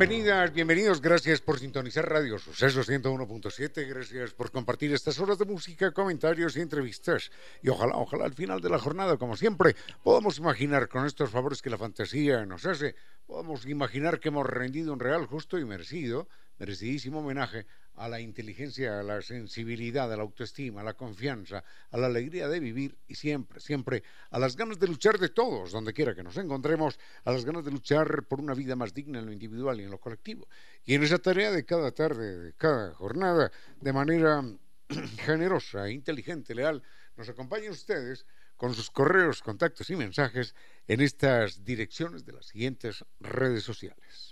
Bienvenidas, bienvenidos, gracias por sintonizar Radio Suceso 101.7, gracias por compartir estas horas de música, comentarios y entrevistas. Y ojalá, ojalá al final de la jornada, como siempre, podamos imaginar con estos favores que la fantasía nos hace, podamos imaginar que hemos rendido un real, justo y merecido, merecidísimo homenaje a la inteligencia, a la sensibilidad, a la autoestima, a la confianza, a la alegría de vivir y siempre, siempre a las ganas de luchar de todos, donde quiera que nos encontremos, a las ganas de luchar por una vida más digna en lo individual y en lo colectivo. Y en esa tarea de cada tarde, de cada jornada, de manera generosa, inteligente, leal, nos acompañan ustedes con sus correos, contactos y mensajes en estas direcciones de las siguientes redes sociales.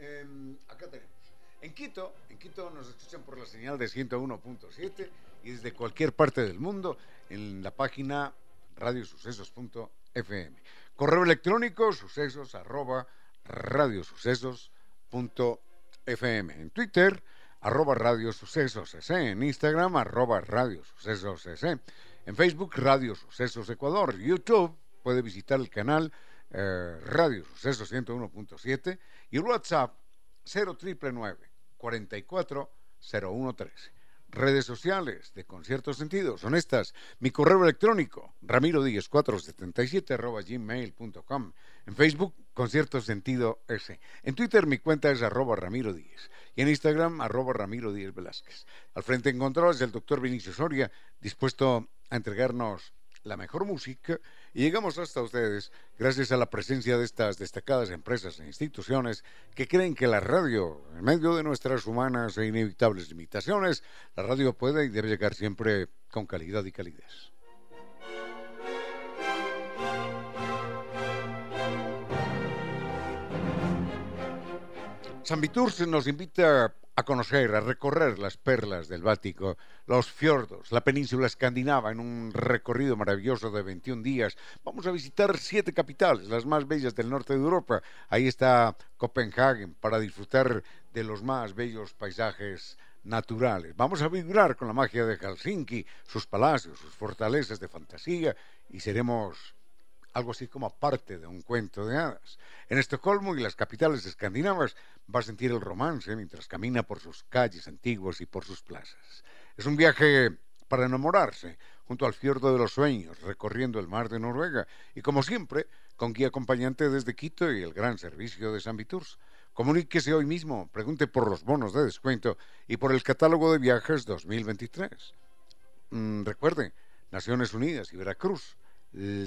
Em, acá tenemos. En Quito, en Quito nos escuchan por la señal de 101.7 y desde cualquier parte del mundo en la página radiosucesos.fm. Correo electrónico sucesos arroba radiosucesos.fm. En Twitter, arroba radiosucesos En Instagram, arroba radiosucesos En Facebook, Radio Sucesos Ecuador. YouTube, puede visitar el canal eh, Radio Sucesos 101.7 y WhatsApp 0999 44 Redes sociales de Concierto Sentido son estas. Mi correo electrónico, ramiro 477 arroba gmail.com. En Facebook, Concierto Sentido S. En Twitter, mi cuenta es arroba. Y en Instagram, arroba velázquez. Al frente encontramos el doctor Vinicio Soria, dispuesto a entregarnos la mejor música y llegamos hasta ustedes gracias a la presencia de estas destacadas empresas e instituciones que creen que la radio, en medio de nuestras humanas e inevitables limitaciones, la radio puede y debe llegar siempre con calidad y calidez. San Vitur nos invita a conocer, a recorrer las perlas del Báltico, los fiordos, la península escandinava en un recorrido maravilloso de 21 días. Vamos a visitar siete capitales, las más bellas del norte de Europa. Ahí está Copenhague para disfrutar de los más bellos paisajes naturales. Vamos a vibrar con la magia de Helsinki, sus palacios, sus fortalezas de fantasía y seremos algo así como parte de un cuento de hadas. En Estocolmo y las capitales escandinavas va a sentir el romance mientras camina por sus calles antiguas y por sus plazas. Es un viaje para enamorarse, junto al fiordo de los sueños, recorriendo el mar de Noruega, y como siempre, con guía acompañante desde Quito y el gran servicio de San Viturs. Comuníquese hoy mismo, pregunte por los bonos de descuento y por el catálogo de viajes 2023. Mm, recuerde, Naciones Unidas y Veracruz,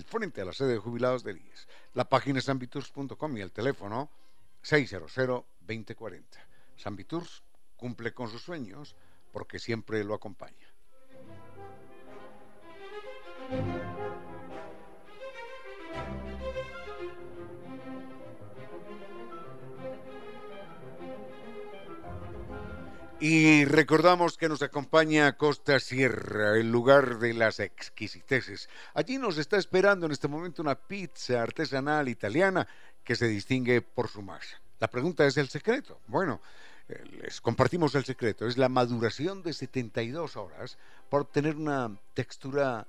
frente a la sede de jubilados del IES. La página es ambiturs.com y el teléfono 600-2040. San cumple con sus sueños porque siempre lo acompaña. Y recordamos que nos acompaña Costa Sierra, el lugar de las exquisiteces. Allí nos está esperando en este momento una pizza artesanal italiana que se distingue por su masa. La pregunta es el secreto. Bueno, eh, les compartimos el secreto. Es la maduración de 72 horas para obtener una textura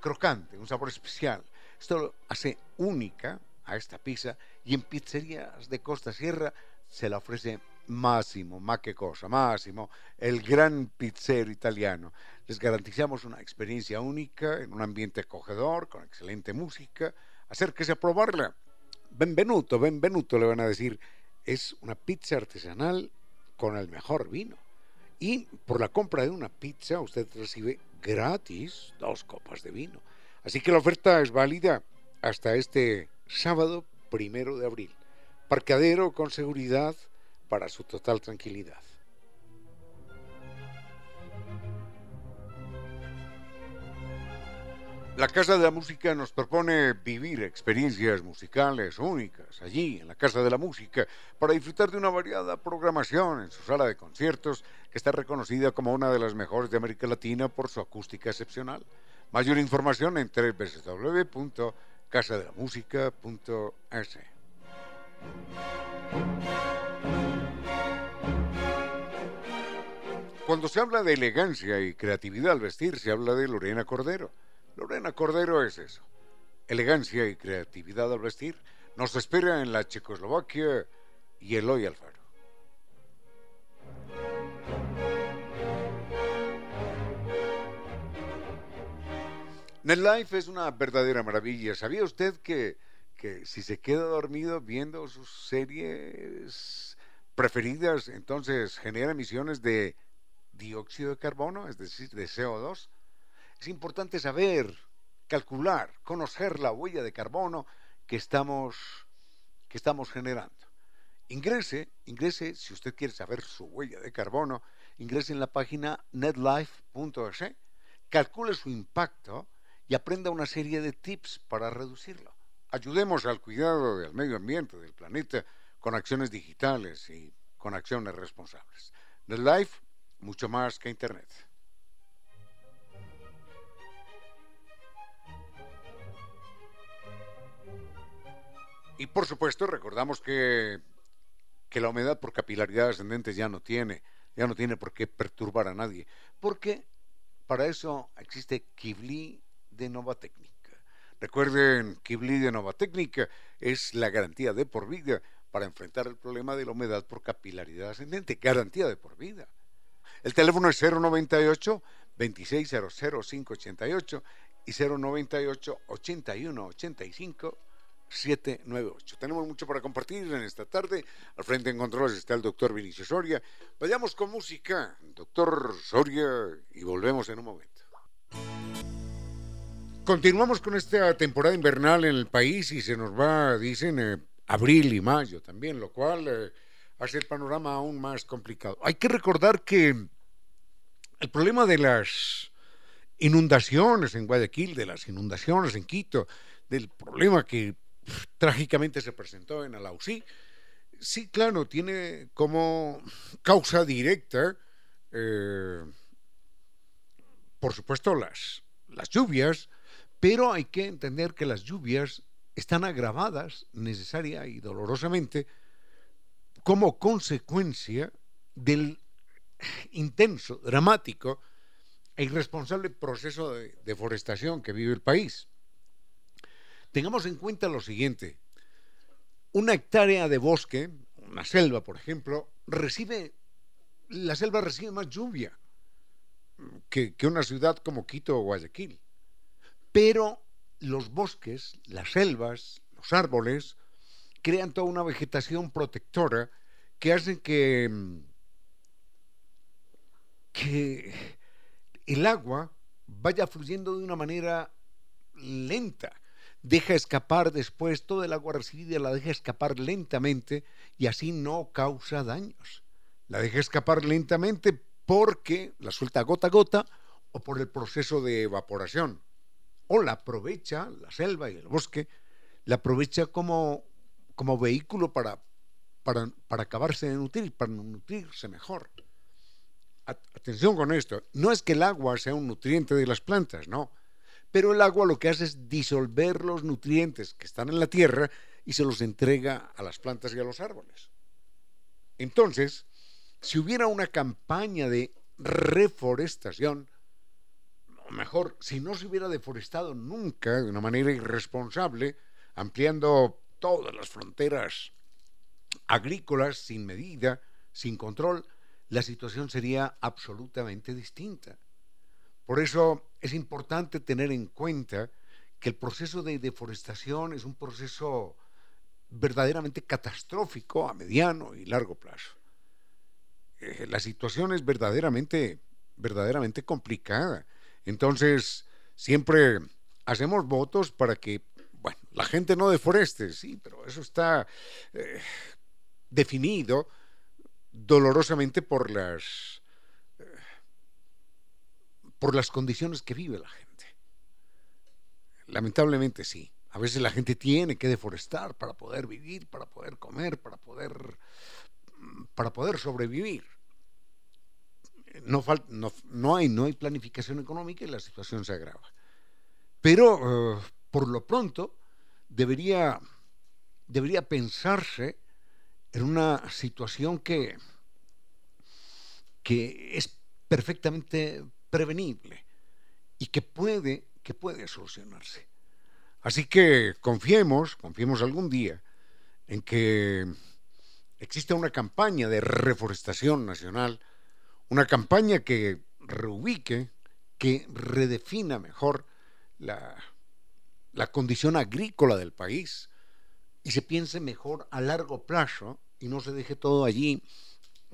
crocante, un sabor especial. Esto hace única a esta pizza y en pizzerías de Costa Sierra se la ofrece Máximo, más que cosa, Máximo, el gran pizzero italiano. Les garantizamos una experiencia única en un ambiente acogedor, con excelente música. Acérquese a probarla. Benvenuto, benvenuto, le van a decir. Es una pizza artesanal con el mejor vino. Y por la compra de una pizza usted recibe gratis dos copas de vino. Así que la oferta es válida hasta este sábado primero de abril. Parqueadero con seguridad, para su total tranquilidad. La Casa de la Música nos propone vivir experiencias musicales únicas allí, en la Casa de la Música, para disfrutar de una variada programación en su sala de conciertos, que está reconocida como una de las mejores de América Latina por su acústica excepcional. Mayor información en www.casadelamusica.es. Cuando se habla de elegancia y creatividad al vestir, se habla de Lorena Cordero. Lorena Cordero es eso. Elegancia y creatividad al vestir. Nos espera en la Checoslovaquia y Eloy Alfaro. NetLife es una verdadera maravilla. ¿Sabía usted que, que si se queda dormido viendo sus series preferidas, entonces genera emisiones de dióxido de carbono, es decir, de CO2? Es importante saber, calcular, conocer la huella de carbono que estamos, que estamos generando. Ingrese, ingrese, si usted quiere saber su huella de carbono, ingrese en la página netlife.es, calcule su impacto y aprenda una serie de tips para reducirlo. Ayudemos al cuidado del medio ambiente, del planeta, con acciones digitales y con acciones responsables. NetLife, mucho más que Internet. Y por supuesto, recordamos que, que la humedad por capilaridad ascendente ya no tiene, ya no tiene por qué perturbar a nadie, porque para eso existe Kibli de Nova Técnica. Recuerden, Kibli de Nova Técnica es la garantía de por vida para enfrentar el problema de la humedad por capilaridad ascendente, garantía de por vida. El teléfono es 098 2600 588 y 098 8185 798. Tenemos mucho para compartir en esta tarde. Al frente en controles está el doctor Vinicio Soria. Vayamos con música, doctor Soria, y volvemos en un momento. Continuamos con esta temporada invernal en el país y se nos va, dicen, eh, abril y mayo también, lo cual eh, hace el panorama aún más complicado. Hay que recordar que el problema de las inundaciones en Guayaquil, de las inundaciones en Quito, del problema que trágicamente se presentó en Alausí. Sí, claro, tiene como causa directa, eh, por supuesto, las, las lluvias, pero hay que entender que las lluvias están agravadas necesaria y dolorosamente como consecuencia del intenso, dramático e irresponsable proceso de deforestación que vive el país. Tengamos en cuenta lo siguiente. Una hectárea de bosque, una selva, por ejemplo, recibe, la selva recibe más lluvia que, que una ciudad como Quito o Guayaquil. Pero los bosques, las selvas, los árboles, crean toda una vegetación protectora que hace que, que el agua vaya fluyendo de una manera lenta deja escapar después todo el agua recibida, la deja escapar lentamente y así no causa daños. La deja escapar lentamente porque la suelta gota a gota o por el proceso de evaporación. O la aprovecha, la selva y el bosque, la aprovecha como, como vehículo para, para, para acabarse de nutrir, para nutrirse mejor. Atención con esto, no es que el agua sea un nutriente de las plantas, no pero el agua lo que hace es disolver los nutrientes que están en la tierra y se los entrega a las plantas y a los árboles. Entonces, si hubiera una campaña de reforestación, o mejor, si no se hubiera deforestado nunca de una manera irresponsable, ampliando todas las fronteras agrícolas sin medida, sin control, la situación sería absolutamente distinta. Por eso es importante tener en cuenta que el proceso de deforestación es un proceso verdaderamente catastrófico a mediano y largo plazo. Eh, la situación es verdaderamente, verdaderamente complicada. Entonces, siempre hacemos votos para que, bueno, la gente no deforeste, sí, pero eso está eh, definido dolorosamente por las por las condiciones que vive la gente. Lamentablemente sí. A veces la gente tiene que deforestar para poder vivir, para poder comer, para poder para poder sobrevivir. No, no, hay, no hay planificación económica y la situación se agrava. Pero eh, por lo pronto debería, debería pensarse en una situación que, que es perfectamente prevenible y que puede, que puede solucionarse. Así que confiemos, confiemos algún día en que existe una campaña de reforestación nacional, una campaña que reubique, que redefina mejor la, la condición agrícola del país y se piense mejor a largo plazo y no se deje todo allí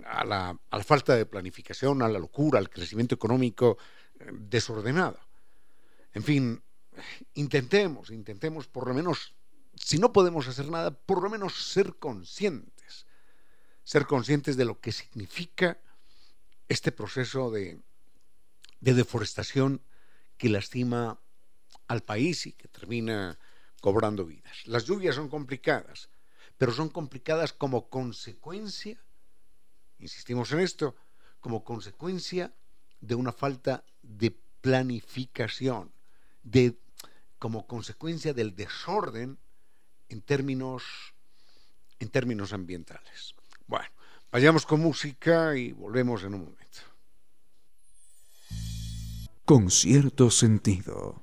a la, falta de planificación, a la locura, al crecimiento económico eh, desordenado. En fin, intentemos, intentemos por lo menos, si no podemos hacer nada, por lo menos ser conscientes ser conscientes de lo que significa este proceso de, deforestación que lastima al país y que termina cobrando vidas. Las lluvias son complicadas, pero son complicadas como consecuencia, insistimos en esto, como consecuencia de una falta de planificación, de, como consecuencia del desorden en términos, en términos ambientales. Bueno, vayamos con música y volvemos en un momento. Con cierto sentido.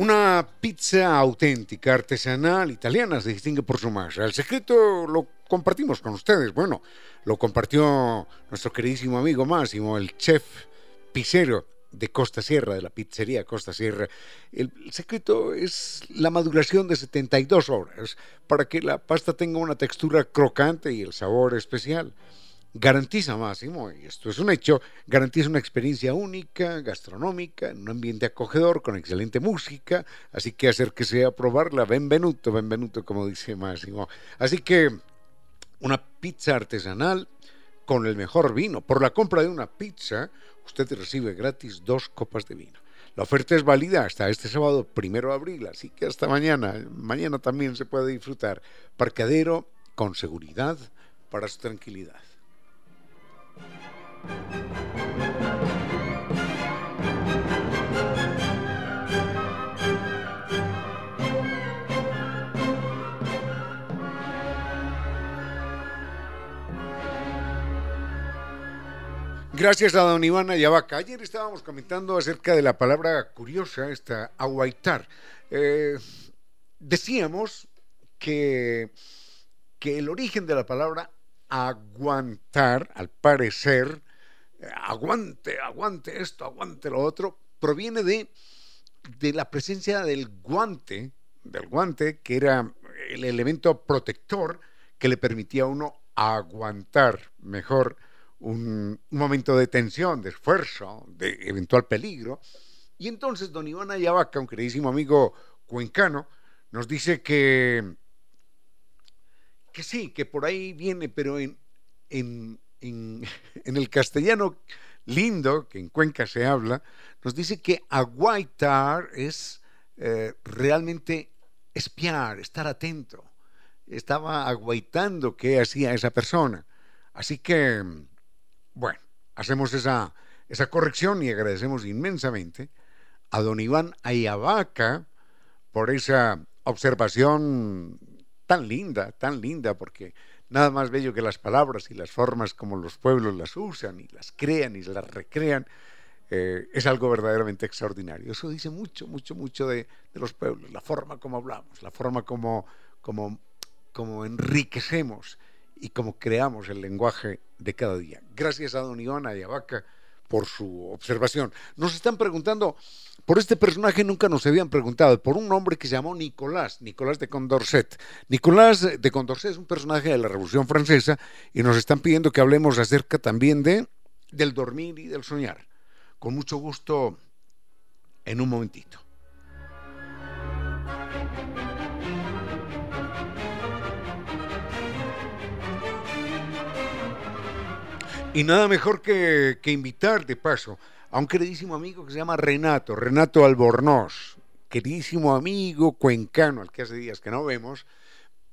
Una pizza auténtica, artesanal, italiana, se distingue por su masa. El secreto lo compartimos con ustedes. Bueno, lo compartió nuestro queridísimo amigo Máximo, el chef Picero de Costa Sierra, de la pizzería Costa Sierra. El, secreto es la maduración de 72 horas para que la pasta tenga una textura crocante y el sabor especial. Garantiza Máximo, y esto es un hecho, garantiza una experiencia única, gastronómica, en un ambiente acogedor, con excelente música, así que acérquese a probarla, benvenuto, benvenuto, como dice Máximo. Así que una pizza artesanal con el mejor vino. Por la compra de una pizza, usted recibe gratis dos copas de vino. La oferta es válida hasta este sábado primero de abril, así que hasta mañana. Mañana también se puede disfrutar. Parcadero con seguridad para su tranquilidad. Gracias a don Iván Ayavaca. Ayer estábamos comentando acerca de la palabra curiosa, esta aguaitar. Eh, decíamos que, que el origen de la palabra aguantar, al parecer, aguante, aguante esto, aguante lo otro, proviene de, de la presencia del guante, del guante, que era el elemento protector que le permitía a uno aguantar mejor un, momento de tensión, de esfuerzo, de eventual peligro. Y entonces don Iván Ayavaca, un queridísimo amigo cuencano, nos dice que, que sí, que por ahí viene, pero en, en, en, el castellano lindo, que en Cuenca se habla, nos dice que aguaitar es eh, realmente espiar, estar atento. Estaba aguaitando qué hacía esa persona. Así que bueno, hacemos esa, esa corrección y agradecemos inmensamente a don Iván Ayabaca por esa observación tan linda, tan linda, porque nada más bello que las palabras y las formas como los pueblos las usan y las crean y las recrean, eh, es algo verdaderamente extraordinario. Eso dice mucho, mucho, mucho de, de, los pueblos, la forma como hablamos, la forma como, como, como enriquecemos y como creamos el lenguaje de cada día. Gracias a don Iván Ayabaca por su observación. Nos están preguntando, por este personaje nunca nos habían preguntado, por un hombre que se llamó Nicolás, Nicolás de Condorcet. Nicolás de Condorcet es un personaje de la Revolución Francesa y nos están pidiendo que hablemos acerca también de del dormir y del soñar. con mucho gusto en un momentito. Y nada mejor que, que, invitar de paso a un queridísimo amigo que se llama Renato, Renato Albornoz, queridísimo amigo cuencano al que hace días que no vemos,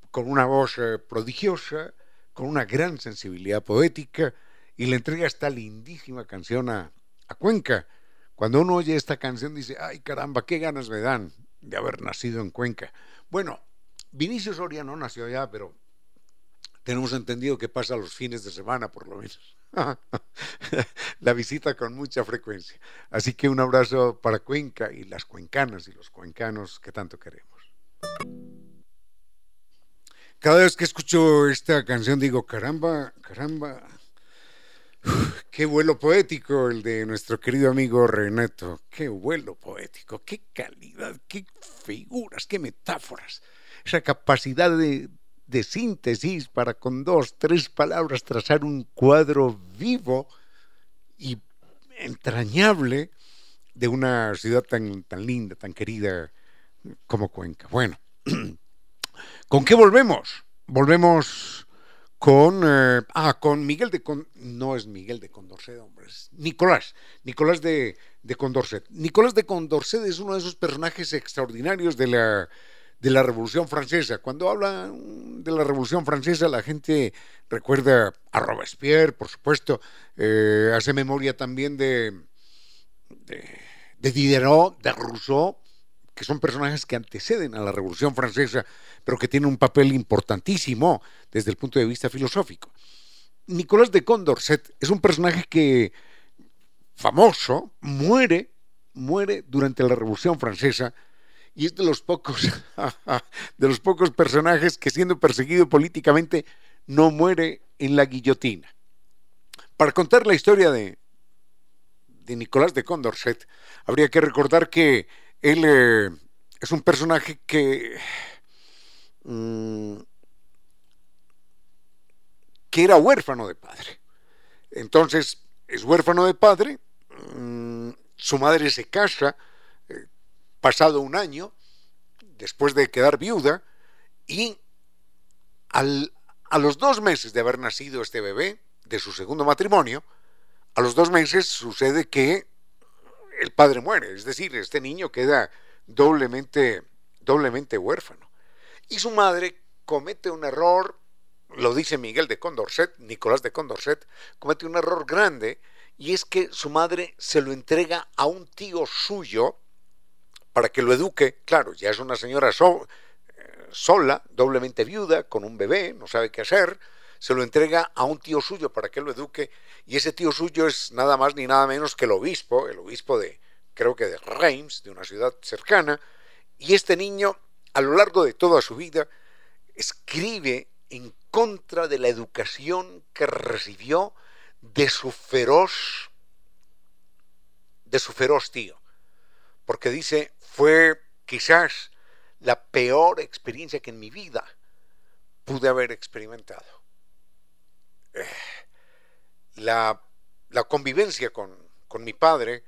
con una voz eh, prodigiosa, con una gran sensibilidad poética, y le entrega esta lindísima canción a, a Cuenca. Cuando uno oye esta canción dice, ay caramba, qué ganas me dan de haber nacido en Cuenca. Bueno, Vinicio Soria no nació allá, pero tenemos entendido que pasa los fines de semana por lo menos. la visita con mucha frecuencia. Así que un abrazo para Cuenca y las cuencanas y los cuencanos que tanto queremos. Cada vez que escucho esta canción digo, caramba, caramba, qué vuelo poético el de nuestro querido amigo Renato, qué vuelo poético, qué calidad, qué figuras, qué metáforas, esa capacidad de, de síntesis para con dos, tres palabras trazar un cuadro vivo y entrañable de una ciudad tan, tan linda, tan querida como Cuenca. Bueno, ¿con qué volvemos? Volvemos con, eh, ah, con Miguel de Con, no es Miguel de Condorcet, hombre, es Nicolás, Nicolás de, de Condorcet. Nicolás de Condorcet es uno de esos personajes extraordinarios de la de la Revolución Francesa. Cuando hablan de la Revolución Francesa, la gente recuerda a Robespierre, por supuesto, eh, hace memoria también de, de, Diderot, de Rousseau, que son personajes que anteceden a la Revolución Francesa, pero que tienen un papel importantísimo desde el punto de vista filosófico. Nicolás de Condorcet es un personaje que famoso, muere, muere durante la Revolución Francesa y es de los pocos, de los pocos personajes que siendo perseguido políticamente no muere en la guillotina. Para contar la historia de, de Nicolás de Condorcet, habría que recordar que él eh, es un personaje que, mm, que era huérfano de padre. Entonces, es huérfano de padre, mm, su madre se casa, pasado un año, después de quedar viuda, y a los dos meses de haber nacido este bebé, de su segundo matrimonio, a los dos meses sucede que el padre muere, es decir, este niño queda doblemente, doblemente huérfano. Y su madre comete un error, lo dice Miguel de Condorcet, Nicolás de Condorcet, comete un error grande, y es que su madre se lo entrega a un tío suyo, para que lo eduque. Claro, ya es una señora eh, sola, doblemente viuda, con un bebé, no sabe qué hacer, se lo entrega a un tío suyo para que lo eduque, y ese tío suyo es nada más ni nada menos que el obispo, el obispo de, creo que de Reims, de una ciudad cercana, y este niño, a lo largo de toda su vida, escribe en contra de la educación que recibió de su feroz, de su feroz tío porque dice, fue quizás la peor experiencia que en mi vida pude haber experimentado. Eh, la, convivencia con, mi padre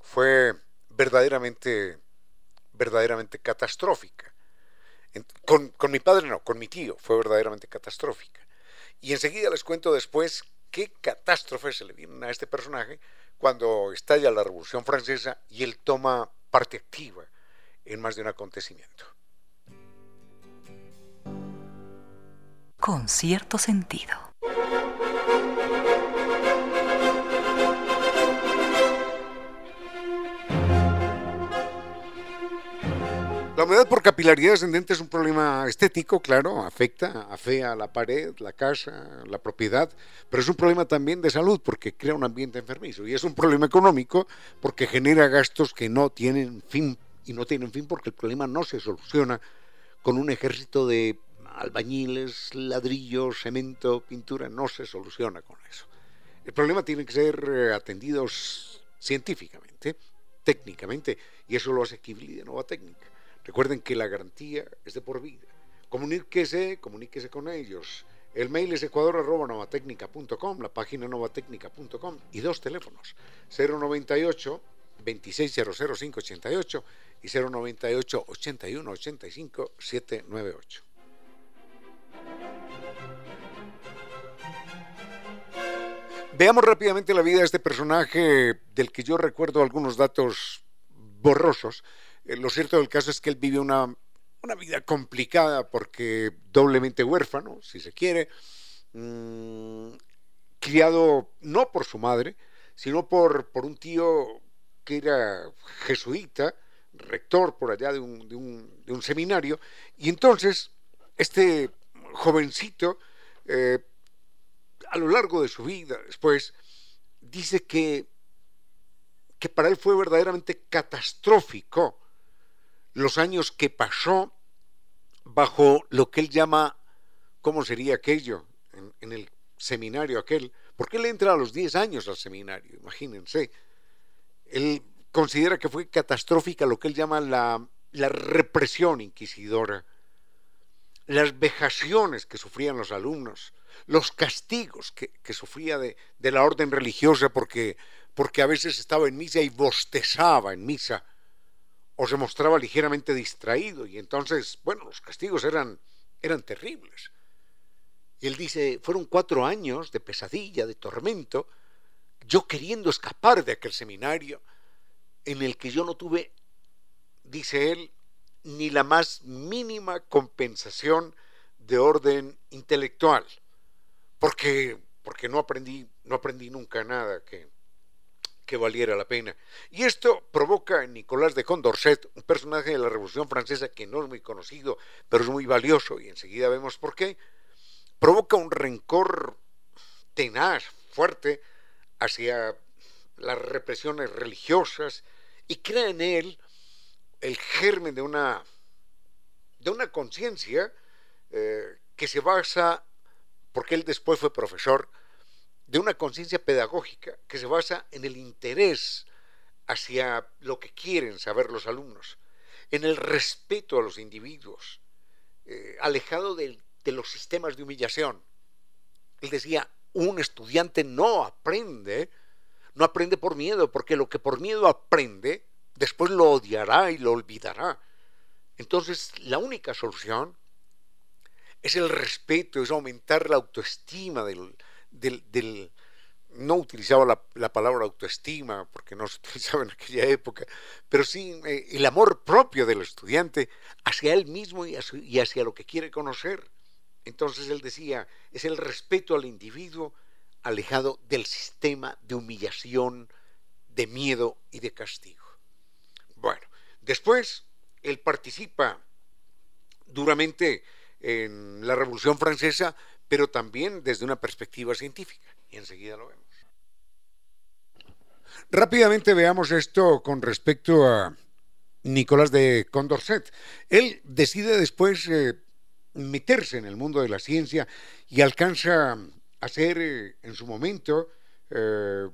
fue verdaderamente, verdaderamente catastrófica. Con, con, mi padre no, con mi tío fue verdaderamente catastrófica. Y enseguida les cuento después qué catástrofe se le vienen a este personaje cuando estalla la Revolución Francesa y él toma parte activa en más de un acontecimiento. Con cierto sentido. La humedad por capilaridad ascendente es un problema estético, claro, afecta, afea la pared, la casa, la propiedad, pero es un problema también de salud porque crea un ambiente enfermizo y es un problema económico porque genera gastos que no tienen fin y no tienen fin porque el problema no se soluciona con un ejército de albañiles, ladrillos, cemento, pintura, no se soluciona con eso. El problema tiene que ser eh, atendido científicamente, técnicamente, y eso lo hace Kibli de Nueva Técnica. Recuerden que la garantía es de por vida. Comuníquese, comuníquese con ellos El mail es ecuador.novatecnica.com, la página novatecnica.com y dos teléfonos, 098 2600588 y 098 81 85 798. Veamos rápidamente la vida de este personaje del que yo recuerdo algunos datos borrosos. Eh, lo cierto del caso es que él vive una, una vida complicada porque doblemente huérfano, si se quiere, mmm, criado no por su madre, sino por, por un tío que era jesuita, rector por allá de un, de un, de un seminario, y entonces este jovencito, eh, a lo largo de su vida, después, dice que, que para él fue verdaderamente catastrófico los años que pasó bajo lo que él llama, ¿cómo sería aquello? En, el seminario aquel, porque él entra a los 10 años al seminario, imagínense. Él considera que fue catastrófica lo que él llama la, la represión inquisidora, las vejaciones que sufrían los alumnos, los castigos que, que sufría de, de, la orden religiosa porque, porque a veces estaba en misa y bostezaba en misa o se mostraba ligeramente distraído y entonces, bueno, los castigos eran, eran terribles. Y él dice, fueron cuatro años de pesadilla, de tormento, yo queriendo escapar de aquel seminario en el que yo no tuve, dice él, ni la más mínima compensación de orden intelectual, porque, porque no, aprendí, no aprendí nunca nada que, que valiera la pena. Y esto provoca en Nicolás de Condorcet, un personaje de la Revolución Francesa que no es muy conocido, pero es muy valioso, y enseguida vemos por qué, provoca un rencor tenaz, fuerte, hacia las represiones religiosas y crea en él el germen de una, de una conciencia eh, que se basa, porque él después fue profesor, de una conciencia pedagógica que se basa en el interés hacia lo que quieren saber los alumnos, en el respeto a los individuos, eh, alejado de, de los sistemas de humillación. Él decía, un estudiante no aprende, no aprende por miedo, porque lo que por miedo aprende, después lo odiará y lo olvidará. Entonces, la única solución es el respeto, es aumentar la autoestima del, del, del no utilizaba la, la, palabra autoestima porque no se utilizaba en aquella época, pero sí eh, el amor propio del estudiante hacia él mismo y hacia, lo que quiere conocer. Entonces él decía, es el respeto al individuo alejado del sistema de humillación, de miedo y de castigo. Bueno, después él participa duramente en la Revolución Francesa, pero también desde una perspectiva científica, y enseguida lo vemos. Rápidamente veamos esto con respecto a Nicolás de Condorcet. Él decide después eh, meterse en el mundo de la ciencia y alcanza a ser eh, en su momento eh,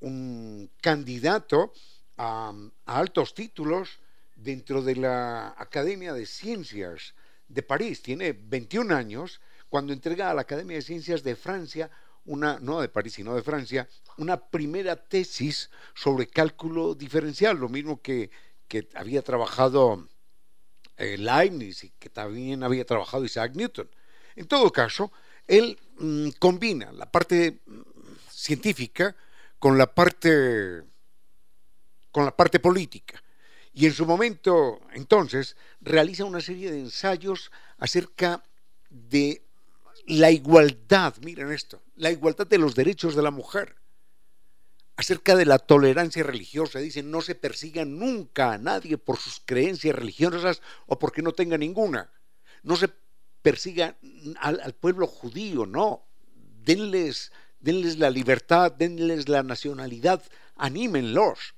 un candidato a, a, altos títulos dentro de la Academia de Ciencias de París. Tiene 21 años cuando entrega a la Academia de Ciencias de Francia una, no de París, sino de Francia, una primera tesis sobre cálculo diferencial, lo mismo que, que había trabajado eh, Leibniz y que también había trabajado Isaac Newton. En todo caso, él mmm, combina la parte mm, científica con la parte con la parte política. Y en su momento, entonces, realiza una serie de ensayos acerca de la igualdad, miren esto, la igualdad de los derechos de la mujer, acerca de la tolerancia religiosa, dicen, no se persiga nunca a nadie por sus creencias religiosas o porque no tenga ninguna, no se persiga al, pueblo judío, no, denles, denles la libertad, denles la nacionalidad, anímenlos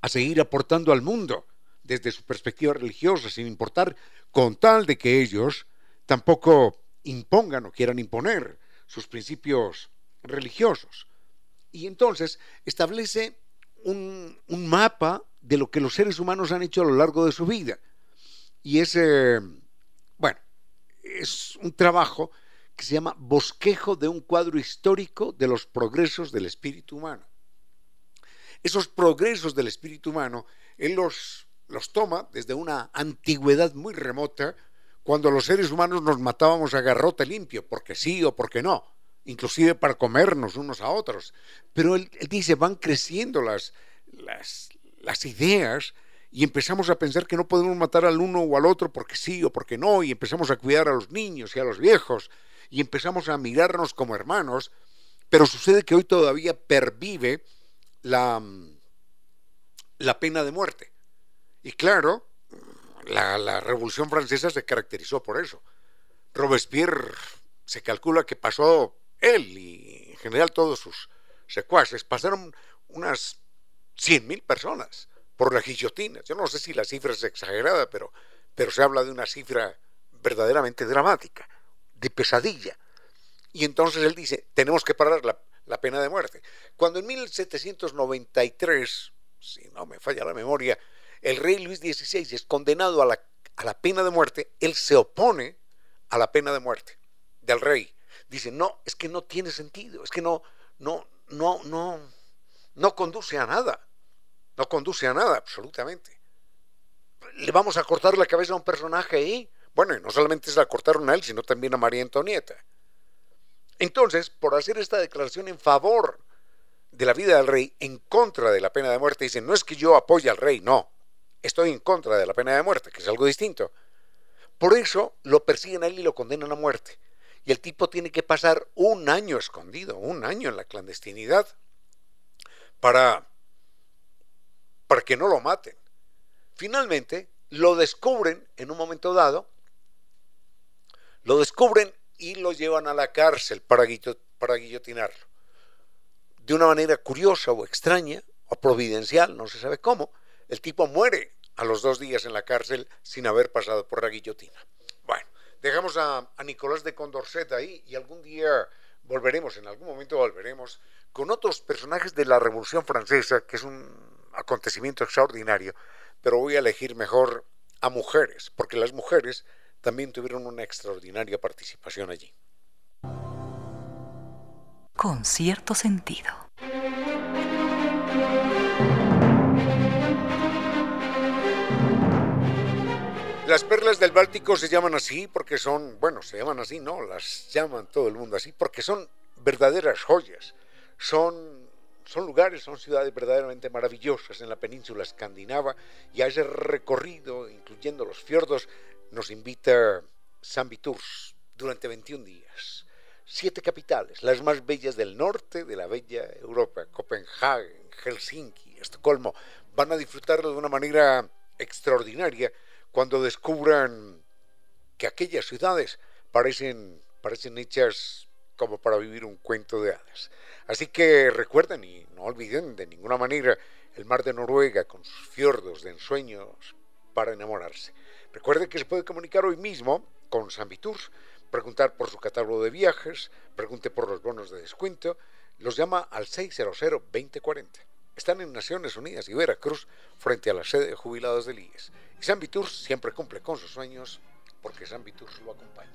a seguir aportando al mundo desde su perspectiva religiosa, sin importar, con tal de que ellos tampoco impongan o quieran imponer sus principios religiosos. Y entonces establece un, un, mapa de lo que los seres humanos han hecho a lo largo de su vida. Y es, eh, bueno, es un trabajo que se llama Bosquejo de un cuadro histórico de los progresos del espíritu humano. Esos progresos del espíritu humano, él los, los toma desde una antigüedad muy remota, cuando los seres humanos nos matábamos a garrote limpio, porque sí o porque no, inclusive para comernos unos a otros. Pero él, dice, van creciendo las, ideas y empezamos a pensar que no podemos matar al uno o al otro porque sí o porque no, y empezamos a cuidar a los niños y a los viejos, y empezamos a mirarnos como hermanos, pero sucede que hoy todavía pervive la pena de muerte. Y claro, la, Revolución Francesa se caracterizó por eso. Robespierre se calcula que pasó él y en general todos sus secuaces, pasaron unas 100.000 personas por la guillotina. Yo no sé si la cifra es exagerada, pero, pero se habla de una cifra verdaderamente dramática, de pesadilla. Y entonces él dice, tenemos que parar la, la pena de muerte. Cuando en 1793, si no me falla la memoria, el rey Luis XVI es condenado a la, a la pena de muerte, él se opone a la pena de muerte del rey. Dice, no, es que no tiene sentido, es que no, no, no, no, no conduce a nada. No conduce a nada, absolutamente. Le vamos a cortar la cabeza a un personaje ahí. Bueno, y no solamente se la cortaron a él, sino también a María Antonieta. Entonces, por hacer esta declaración en favor de la vida del rey, en contra de la pena de muerte, dicen, no es que yo apoye al rey, no, estoy en contra de la pena de muerte, que es algo distinto. Por eso lo persiguen a él y lo condenan a muerte. Y el tipo tiene que pasar un año escondido, un año en la clandestinidad, para, para que no lo maten. Finalmente, lo descubren en un momento dado, lo descubren y lo llevan a la cárcel para, para guillotinarlo. De una manera curiosa o extraña o providencial, no se sabe cómo, el tipo muere a los dos días en la cárcel sin haber pasado por la guillotina. Bueno, dejamos a, Nicolás de Condorcet ahí y algún día volveremos, en algún momento volveremos, con otros personajes de la Revolución Francesa, que es un acontecimiento extraordinario, pero voy a elegir mejor a mujeres, porque las mujeres también tuvieron una extraordinaria participación allí. Con cierto sentido. Las perlas del Báltico se llaman así porque son, bueno, se llaman así, no, las llaman todo el mundo así, porque son verdaderas joyas. Son, son lugares, son ciudades verdaderamente maravillosas en la península escandinava y a ese recorrido, incluyendo los fiordos, nos invita San Viturs durante 21 días. Siete capitales, las más bellas del norte de la bella Europa, Copenhague, Helsinki, Estocolmo, van a disfrutarlo de una manera extraordinaria cuando descubran que aquellas ciudades parecen, parecen hechas como para vivir un cuento de hadas. Así que recuerden y no olviden de ninguna manera el mar de Noruega con sus fiordos de ensueños para enamorarse. Recuerde que se puede comunicar hoy mismo con San preguntar por su catálogo de viajes, pregunte por los bonos de descuento, los llama al 600-2040. Están en Naciones Unidas y Veracruz frente a la sede de jubilados del IES. Y San siempre cumple con sus sueños porque San lo acompaña.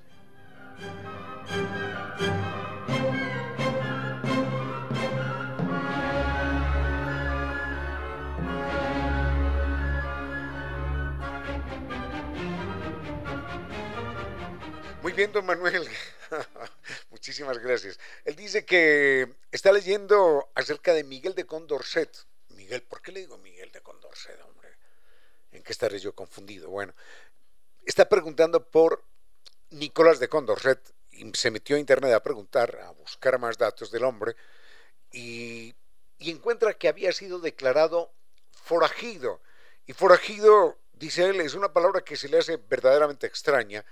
Muy bien, don Manuel. Muchísimas gracias. Él dice que está leyendo acerca de Miguel de Condorcet. Miguel, ¿por qué le digo Miguel de Condorcet, hombre? ¿En qué estaré yo confundido? Bueno, está preguntando por Nicolás de Condorcet y se metió a internet a preguntar, a buscar más datos del hombre y, encuentra que había sido declarado forajido. Y forajido, dice él, es una palabra que se le hace verdaderamente extraña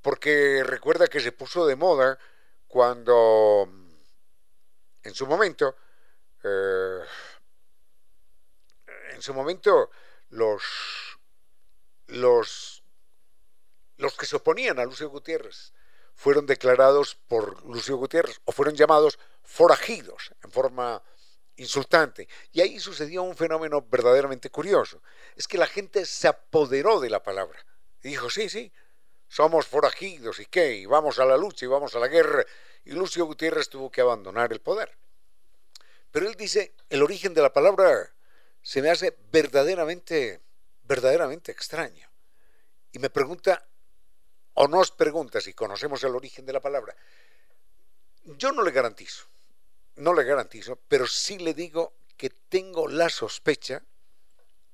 porque recuerda que se puso de moda cuando en su momento, eh, en su momento los, los, los que se oponían a Lucio Gutiérrez fueron declarados por Lucio Gutiérrez o fueron llamados forajidos en forma insultante. Y ahí sucedió un fenómeno verdaderamente curioso. Es que la gente se apoderó de la palabra. Y dijo, sí, sí, somos forajidos y qué, y vamos a la lucha y vamos a la guerra. Y Lucio Gutiérrez tuvo que abandonar el poder. Pero él dice, el origen de la palabra se me hace verdaderamente, verdaderamente extraño. Y me pregunta, o nos pregunta si conocemos el origen de la palabra. Yo no le garantizo, no le garantizo, pero sí le digo que tengo la sospecha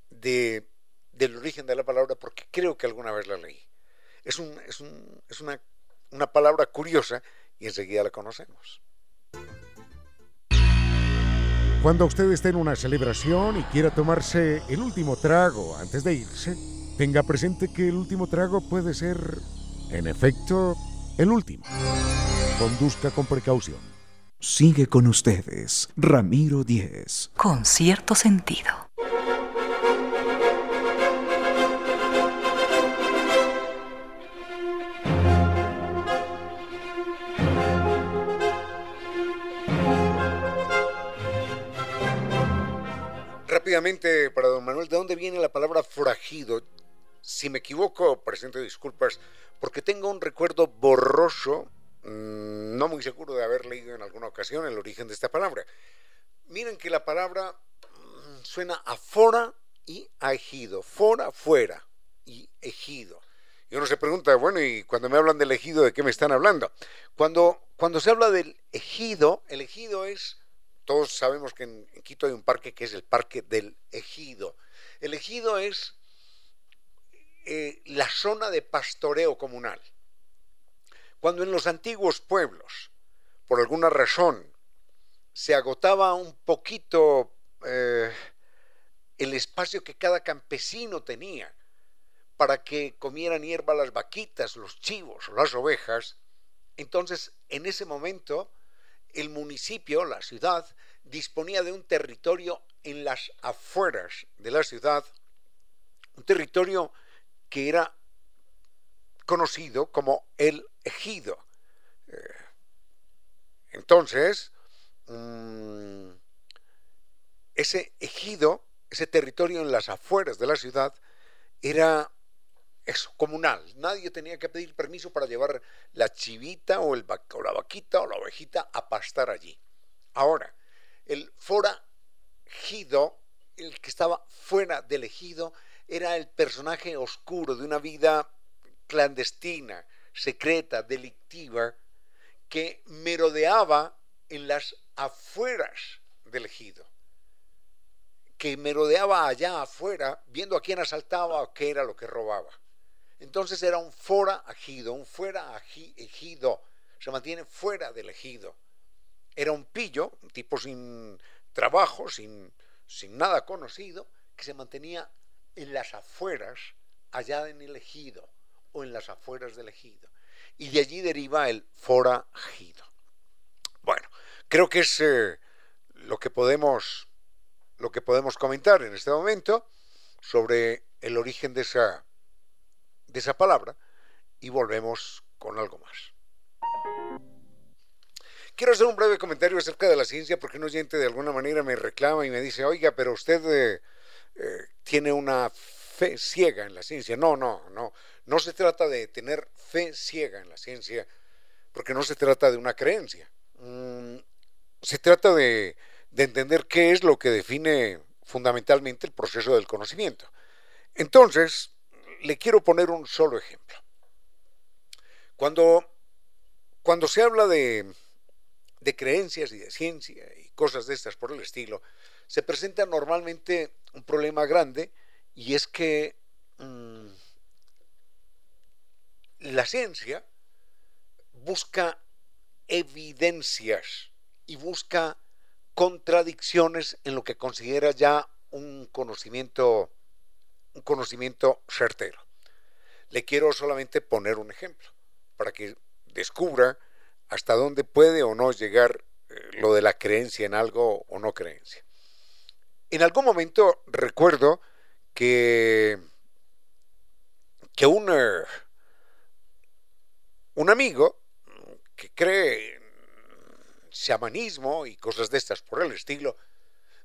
de, del origen de la palabra porque creo que alguna vez la leí. Es, un, es, un, es una, una palabra curiosa y enseguida la conocemos. Cuando usted esté en una celebración y quiera tomarse el último trago antes de irse, tenga presente que el último trago puede ser, en efecto, el último. Conduzca con precaución. Sigue con ustedes, Ramiro Díez. Con cierto sentido. Rápidamente, para don Manuel, ¿de dónde viene la palabra forajido? Si me equivoco, presento disculpas, porque tengo un recuerdo borroso, mmm, no muy seguro de haber leído en alguna ocasión el origen de esta palabra. Miren que la palabra mmm, suena a fora y a ejido. Fora, fuera y ejido. Y uno se pregunta, bueno, y cuando me hablan del ejido, ¿de qué me están hablando? Cuando, cuando se habla del ejido, el ejido es todos sabemos que en, Quito hay un parque que es el Parque del Ejido. El Ejido es eh, la zona de pastoreo comunal. Cuando en los antiguos pueblos, por alguna razón, se agotaba un poquito eh, el espacio que cada campesino tenía para que comieran hierba las vaquitas, los chivos o las ovejas, entonces en ese momento el municipio, la ciudad, disponía de un territorio en las afueras de la ciudad, un territorio que era conocido como el ejido. Entonces, mmm, ese ejido, ese territorio en las afueras de la ciudad, era eso, comunal. Nadie tenía que pedir permiso para llevar la chivita o la vaquita o la ovejita a pastar allí. Ahora, el forajido, el que estaba fuera del ejido, era el personaje oscuro de una vida clandestina, secreta, delictiva, que merodeaba en las afueras del ejido, que merodeaba allá afuera, viendo a quién asaltaba o qué era lo que robaba. Entonces era un forajido, un fuera ejido, se mantiene fuera del ejido. Era un pillo, un tipo sin trabajo, sin, sin nada conocido, que se mantenía en las afueras, allá en el ejido, o en las afueras del ejido. Y de allí deriva el forajido. Bueno, creo que es eh, lo que podemos lo que podemos comentar en este momento sobre el origen de esa de esa palabra y volvemos con algo más. Quiero hacer un breve comentario acerca de la ciencia porque un oyente de alguna manera me reclama y me dice, oiga, pero usted eh, eh, tiene una fe ciega en la ciencia. No, no, no. No se trata de tener fe ciega en la ciencia porque no se trata de una creencia. Mm, se trata de, de entender qué es lo que define fundamentalmente el proceso del conocimiento. Entonces, le quiero poner un solo ejemplo. Cuando, cuando se habla de, de creencias y de ciencia y cosas de estas por el estilo, se presenta normalmente un problema grande y es que mmm, la ciencia busca evidencias y busca contradicciones en lo que considera ya un conocimiento un conocimiento certero. Le quiero solamente poner un ejemplo para que descubra hasta dónde puede o no llegar eh, lo de la creencia en algo o no creencia. En algún momento recuerdo que, que un, uh, un amigo que cree en shamanismo y cosas de estas por el estilo,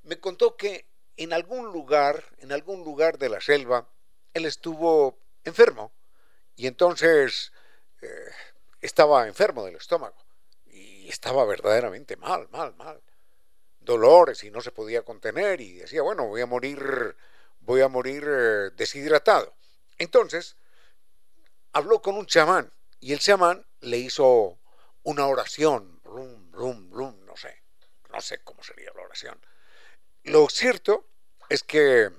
me contó que en algún lugar, en algún lugar de la selva, él estuvo enfermo Y entonces eh, estaba enfermo del estómago y estaba verdaderamente mal, mal, mal. Dolores y no se podía contener y decía, bueno, voy a morir, voy a morir eh, deshidratado. Entonces, habló con un chamán y el chamán le hizo una oración, blum, blum, blum, no sé, no sé cómo sería la oración. Lo cierto es que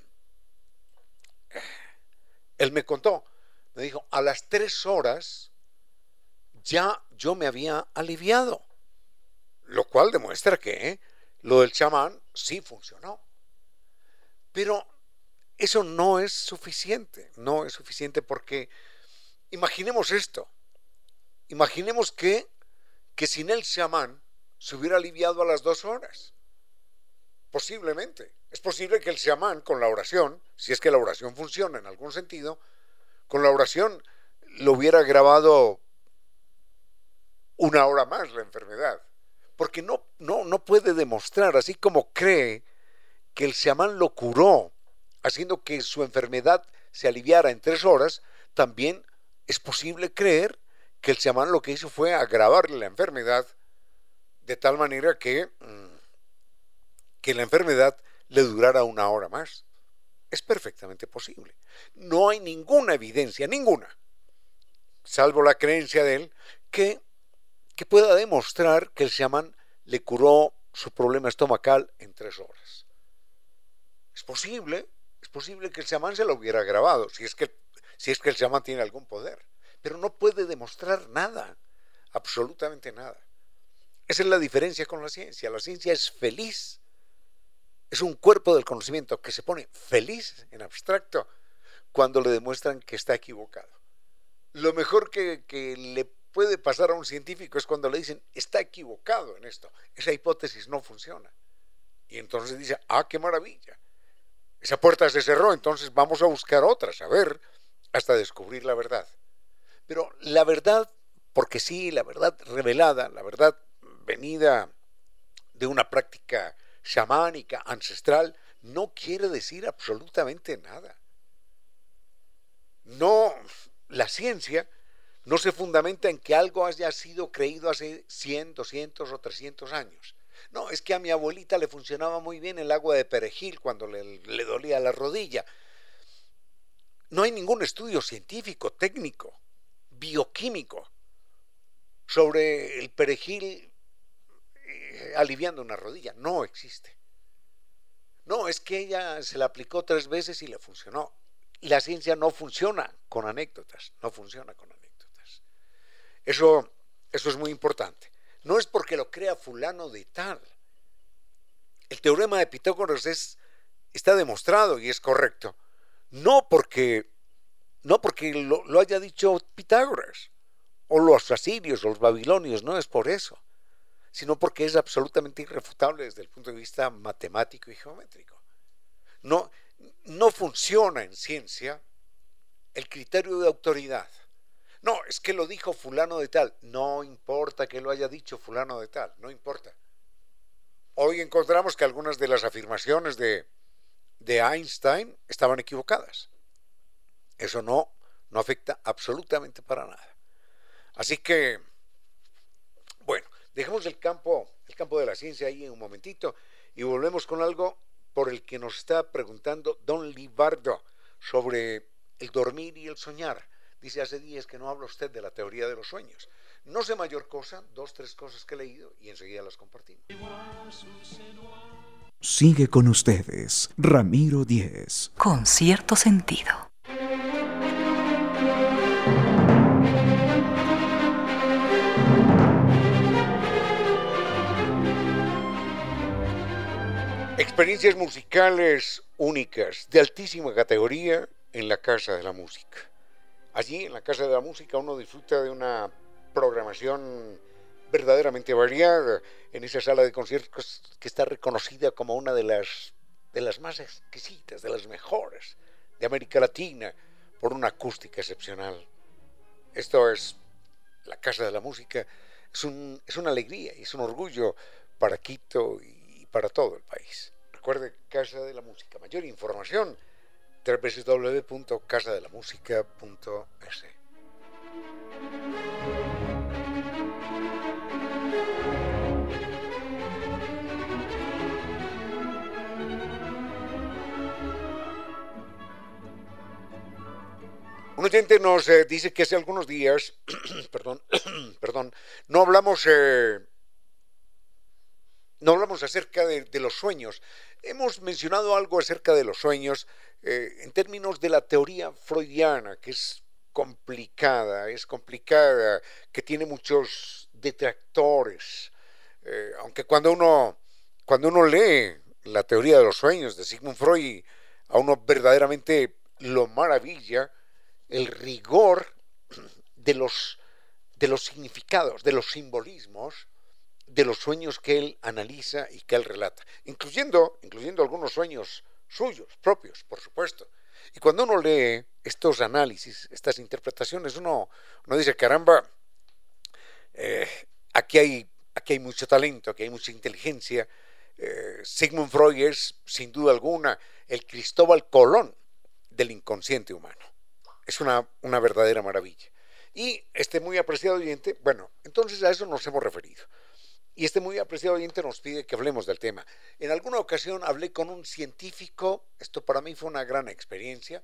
él me contó, me dijo, a las tres horas ya yo me había aliviado, lo cual demuestra que lo del chamán sí funcionó. Pero eso no es suficiente, no es suficiente porque imaginemos esto, imaginemos que, que sin el chamán se hubiera aliviado a las dos horas. Posiblemente. Es posible que el chamán con la oración, si es que la oración funciona en algún sentido, con la oración lo hubiera grabado una hora más la enfermedad. Porque no, no, no puede demostrar, así como cree que el chamán lo curó, haciendo que su enfermedad se aliviara en tres horas, también es posible creer que el chamán lo que hizo fue agravarle la enfermedad de tal manera que, mm, que la enfermedad le durara una hora más. Es perfectamente posible. No hay ninguna evidencia, ninguna, salvo la creencia de él, que, que pueda demostrar que el chamán le curó su problema estomacal en tres horas. Es posible, es posible que el chamán se lo hubiera grabado, si es que, si es que el chamán tiene algún poder, pero no puede demostrar nada, absolutamente nada. Esa es la diferencia con la ciencia. La ciencia es feliz es un cuerpo del conocimiento que se pone feliz en abstracto cuando le demuestran que está equivocado. Lo mejor que, le puede pasar a un científico es cuando le dicen, está equivocado en esto, esa hipótesis no funciona. Y entonces dice, ah, qué maravilla. Esa puerta se cerró, entonces vamos a buscar otras, a ver, hasta descubrir la verdad. Pero la verdad, porque sí, la verdad revelada, la verdad venida de una práctica chamánica, ancestral, no quiere decir absolutamente nada. No, la ciencia no se fundamenta en que algo haya sido creído hace 100, 200 o 300 años. No, es que a mi abuelita le funcionaba muy bien el agua de perejil cuando le, le dolía la rodilla. No hay ningún estudio científico, técnico, bioquímico sobre el perejil eh, aliviando una rodilla. No existe. No, es que ella se la aplicó tres veces y le funcionó. La ciencia no funciona con anécdotas, no funciona con anécdotas. Eso, eso es muy importante. No es porque lo crea fulano de tal. El teorema de Pitágoras es, está demostrado y es correcto. No porque, no porque lo, lo haya dicho Pitágoras, o los asirios, o los babilonios, no es por eso sino porque es absolutamente irrefutable desde el punto de vista matemático y geométrico. No, no funciona en ciencia el criterio de autoridad. No, es que lo dijo fulano de tal. No importa que lo haya dicho fulano de tal, no importa. Hoy encontramos que algunas de las afirmaciones de, de Einstein estaban equivocadas. Eso no, no afecta absolutamente para nada. Así que, Dejemos el campo, el campo de la ciencia ahí en un momentito y volvemos con algo por el que nos está preguntando Don Libardo sobre el dormir y el soñar. Dice hace días que no habla usted de la teoría de los sueños. No sé mayor cosa, dos, tres cosas que he leído y enseguida las compartimos. Sigue con ustedes, Ramiro Díez. Con cierto sentido. Experiencias musicales únicas, de altísima categoría en la Casa de la Música. Allí, en la Casa de la Música, uno disfruta de una programación verdaderamente variada en esa sala de conciertos que está reconocida como una de las, de las más exquisitas, de las mejores de América Latina, por una acústica excepcional. Esto es la Casa de la Música, es, es una alegría y es un orgullo para Quito y para todo el país. Casa de la Música. Mayor información www.casadelamusica.es. Un oyente nos eh, dice que hace algunos días, perdón, perdón, no hablamos, eh, no hablamos acerca de, los sueños. Hemos mencionado algo acerca de los sueños eh, en términos de la teoría freudiana, que es complicada, es complicada, que tiene muchos detractores. Eh, aunque cuando uno, cuando uno lee la teoría de los sueños de Sigmund Freud, a uno verdaderamente lo maravilla el rigor de los, de los significados, de los simbolismos de los sueños que él analiza y que él relata, incluyendo, incluyendo algunos sueños suyos, propios, por supuesto. Y cuando uno lee estos análisis, estas interpretaciones, uno, uno dice, caramba, eh, aquí, hay, aquí hay mucho talento, aquí hay mucha inteligencia. Eh, Sigmund Freud es, sin duda alguna, el Cristóbal Colón del inconsciente humano es una, una verdadera maravilla. Y este muy apreciado oyente, bueno, entonces a eso nos hemos referido. Y este muy apreciado oyente nos pide que hablemos del tema. En alguna ocasión hablé con un científico, esto para mí fue una gran experiencia,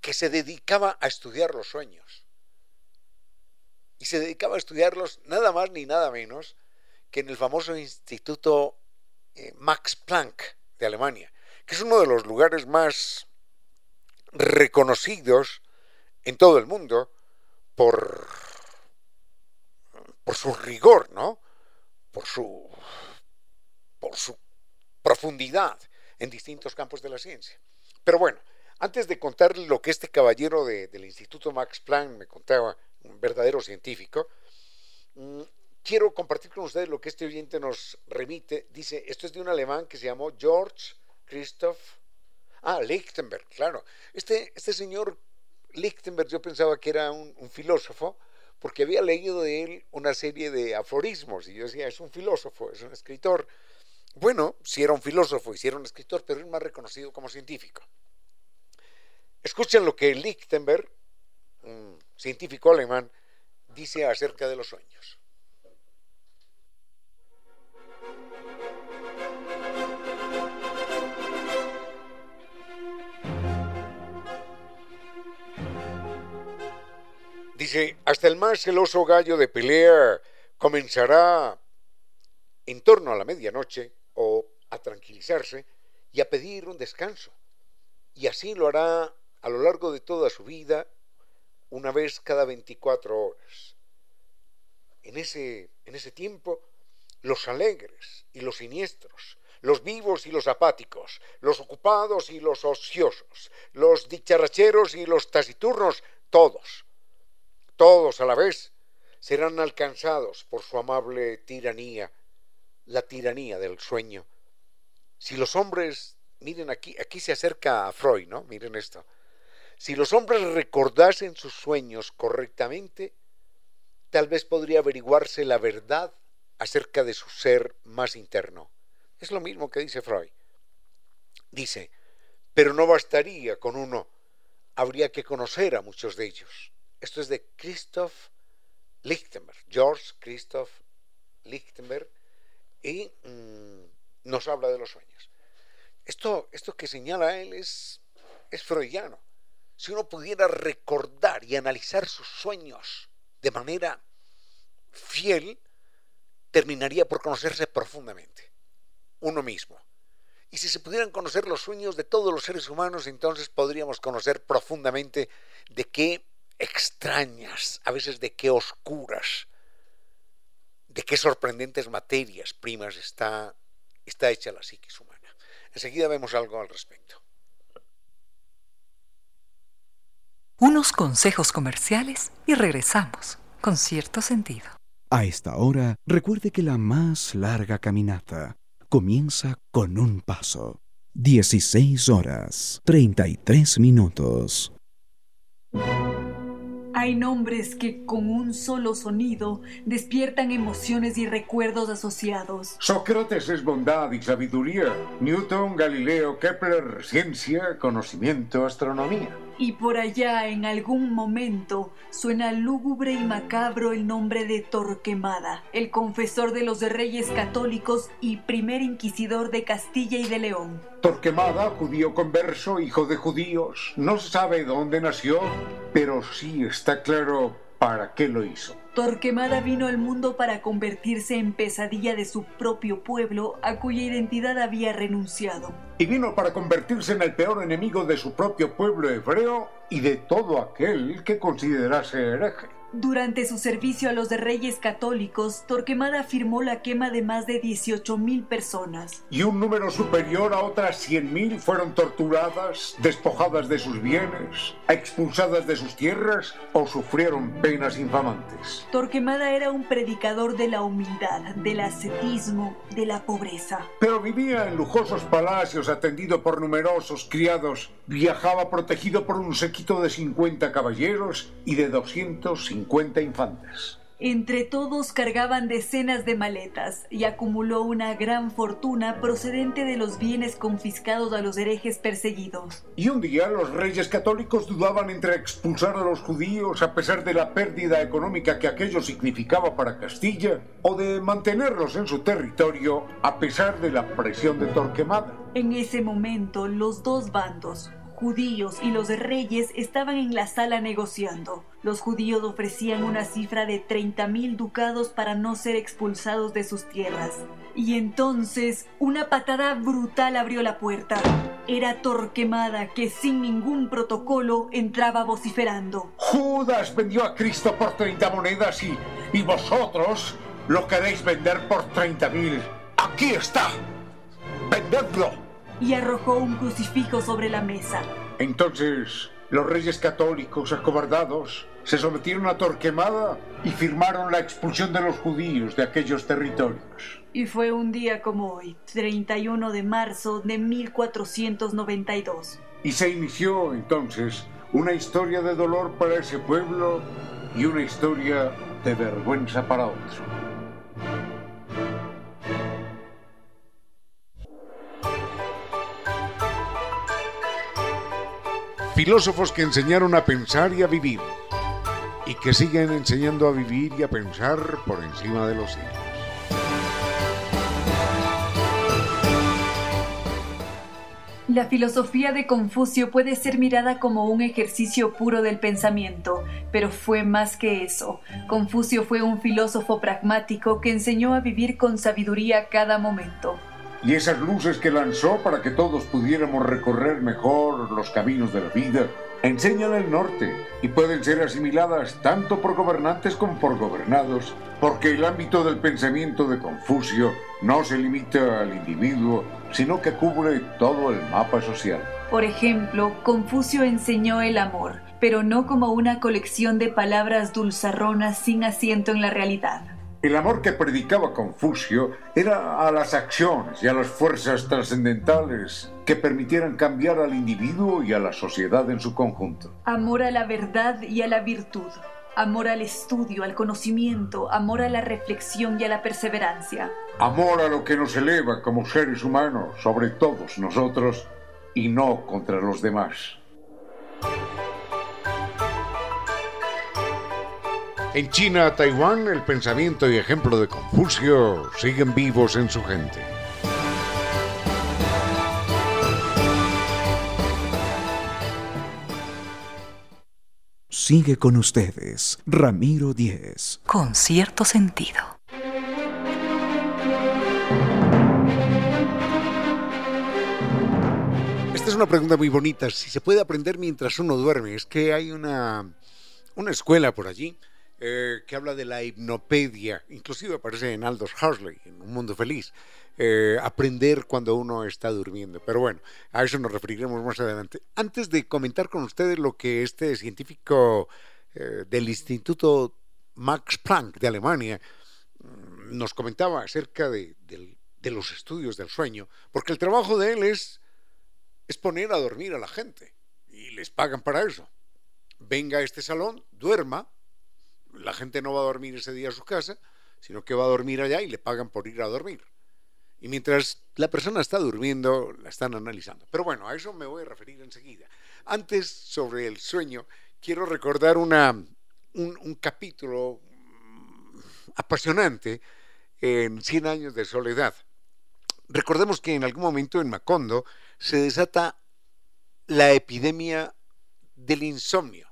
que se dedicaba a estudiar los sueños. Y se dedicaba a estudiarlos nada más ni nada menos que en el famoso Instituto eh, Max Planck de Alemania, que es uno de los lugares más reconocidos en todo el mundo por, por su rigor, ¿no? Por su, por su profundidad en distintos campos de la ciencia. Pero bueno, antes de contarle lo que este caballero de, del Instituto Max Planck me contaba, un verdadero científico, mm, quiero compartir con ustedes lo que este oyente nos remite. Dice, esto es de un alemán que se llamó George Christoph Ah, Lichtenberg, claro. Este, este señor Lichtenberg yo pensaba que era un, filósofo porque había leído de él una serie de aforismos y yo decía, es un filósofo, es un escritor. Bueno, si era un filósofo y si era un escritor, pero es más reconocido como científico. Escuchen lo que Lichtenberg, un científico alemán, dice acerca de los sueños. Dice, hasta el más celoso gallo de pelea comenzará en torno a la medianoche o a tranquilizarse y a pedir un descanso. Y así lo hará a lo largo de toda su vida, una vez cada 24 horas. En ese, en ese tiempo, los alegres y los siniestros, los vivos y los apáticos, los ocupados y los ociosos, los dicharracheros y los taciturnos, todos, todos a la vez serán alcanzados por su amable tiranía, la tiranía del sueño. Si los hombres, miren aquí, aquí se acerca a Freud, ¿no? Miren esto. Si los hombres recordasen sus sueños correctamente, tal vez podría averiguarse la verdad acerca de su ser más interno. Es lo mismo que dice Freud. Dice, pero no bastaría con uno, habría que conocer a muchos de ellos. Esto es de Christoph Lichtenberg, George Christoph Lichtenberg, y mmm, nos habla de los sueños. Esto, esto que señala él es, es freudiano. Si uno pudiera recordar y analizar sus sueños de manera fiel, terminaría por conocerse profundamente, uno mismo. Y si se pudieran conocer los sueños de todos los seres humanos, entonces podríamos conocer profundamente de qué extrañas, a veces de qué oscuras, de qué sorprendentes materias primas está, está hecha la psiquis humana. Enseguida vemos algo al respecto. Unos consejos comerciales y regresamos con cierto sentido. A esta hora, recuerde que la más larga caminata comienza con un paso. 16 horas, 33 minutos. Hay nombres que con un solo sonido despiertan emociones y recuerdos asociados. Sócrates es bondad y sabiduría. Newton, Galileo, Kepler, ciencia, conocimiento, astronomía. Y por allá, en algún momento, suena lúgubre y macabro el nombre de Torquemada, el confesor de los reyes católicos y primer inquisidor de Castilla y de León. Torquemada, judío converso, hijo de judíos, no se sabe dónde nació, pero sí está claro para qué lo hizo. Torquemada vino al mundo para convertirse en pesadilla de su propio pueblo, a cuya identidad había renunciado. Y vino para convertirse en el peor enemigo de su propio pueblo hebreo y de todo aquel que considerase hereje. Durante su servicio a los de reyes católicos, Torquemada firmó la quema de más de 18.000 personas. Y un número superior a otras 100.000 fueron torturadas, despojadas de sus bienes, expulsadas de sus tierras o sufrieron penas infamantes. Torquemada era un predicador de la humildad, del ascetismo, de la pobreza. Pero vivía en lujosos palacios atendido por numerosos criados, viajaba protegido por un séquito de 50 caballeros y de 250 infantes. Entre todos cargaban decenas de maletas y acumuló una gran fortuna procedente de los bienes confiscados a los herejes perseguidos. Y un día los reyes católicos dudaban entre expulsar a los judíos a pesar de la pérdida económica que aquello significaba para Castilla o de mantenerlos en su territorio a pesar de la presión de Torquemada. En ese momento los dos bandos, judíos y los reyes estaban en la sala negociando. Los judíos ofrecían una cifra de 30 mil ducados para no ser expulsados de sus tierras. Y entonces una patada brutal abrió la puerta. Era Torquemada que sin ningún protocolo entraba vociferando. Judas vendió a Cristo por 30 monedas y, y vosotros lo queréis vender por 30 mil. Aquí está. Vendedlo y arrojó un crucifijo sobre la mesa. Entonces, los reyes católicos acobardados se sometieron a Torquemada y firmaron la expulsión de los judíos de aquellos territorios. Y fue un día como hoy, 31 de marzo de 1492. Y se inició entonces una historia de dolor para ese pueblo y una historia de vergüenza para otro. Filósofos que enseñaron a pensar y a vivir, y que siguen enseñando a vivir y a pensar por encima de los siglos. La filosofía de Confucio puede ser mirada como un ejercicio puro del pensamiento, pero fue más que eso. Confucio fue un filósofo pragmático que enseñó a vivir con sabiduría cada momento y esas luces que lanzó para que todos pudiéramos recorrer mejor los caminos de la vida, enseñan el norte y pueden ser asimiladas tanto por gobernantes como por gobernados, porque el ámbito del pensamiento de Confucio no se limita al individuo, sino que cubre todo el mapa social. Por ejemplo, Confucio enseñó el amor, pero no como una colección de palabras dulzarronas sin asiento en la realidad el amor que predicaba Confucio era a las acciones y a las fuerzas trascendentales que permitieran cambiar al individuo y a la sociedad en su conjunto. Amor a la verdad y a la virtud. Amor al estudio, al conocimiento, amor a la reflexión y a la perseverancia. Amor a lo que nos eleva como seres humanos sobre todos nosotros y no contra los demás. En China, Taiwán, el pensamiento y ejemplo de Confucio siguen vivos en su gente. Sigue con ustedes, Ramiro Díez. Con cierto sentido. Esta es una pregunta muy bonita. Si se puede aprender mientras uno duerme. Es que hay una, una escuela por allí eh, que habla de la hipnopedia, inclusive aparece en Aldous Huxley, en Un Mundo Feliz, eh, aprender cuando uno está durmiendo. Pero bueno, a eso nos referiremos más adelante. Antes de comentar con ustedes lo que este científico eh, del Instituto Max Planck de Alemania mm, nos comentaba acerca de, los estudios del sueño, porque el trabajo de él es poner a dormir a la gente y les pagan para eso. Venga a este salón, duerma, la gente no va a dormir ese día a su casa, sino que va a dormir allá y le pagan por ir a dormir. Y mientras la persona está durmiendo, la están analizando. Pero bueno, a eso me voy a referir enseguida. Antes, sobre el sueño, quiero recordar una, un, un capítulo apasionante en Cien años de soledad. Recordemos que en algún momento en Macondo se desata la epidemia del insomnio.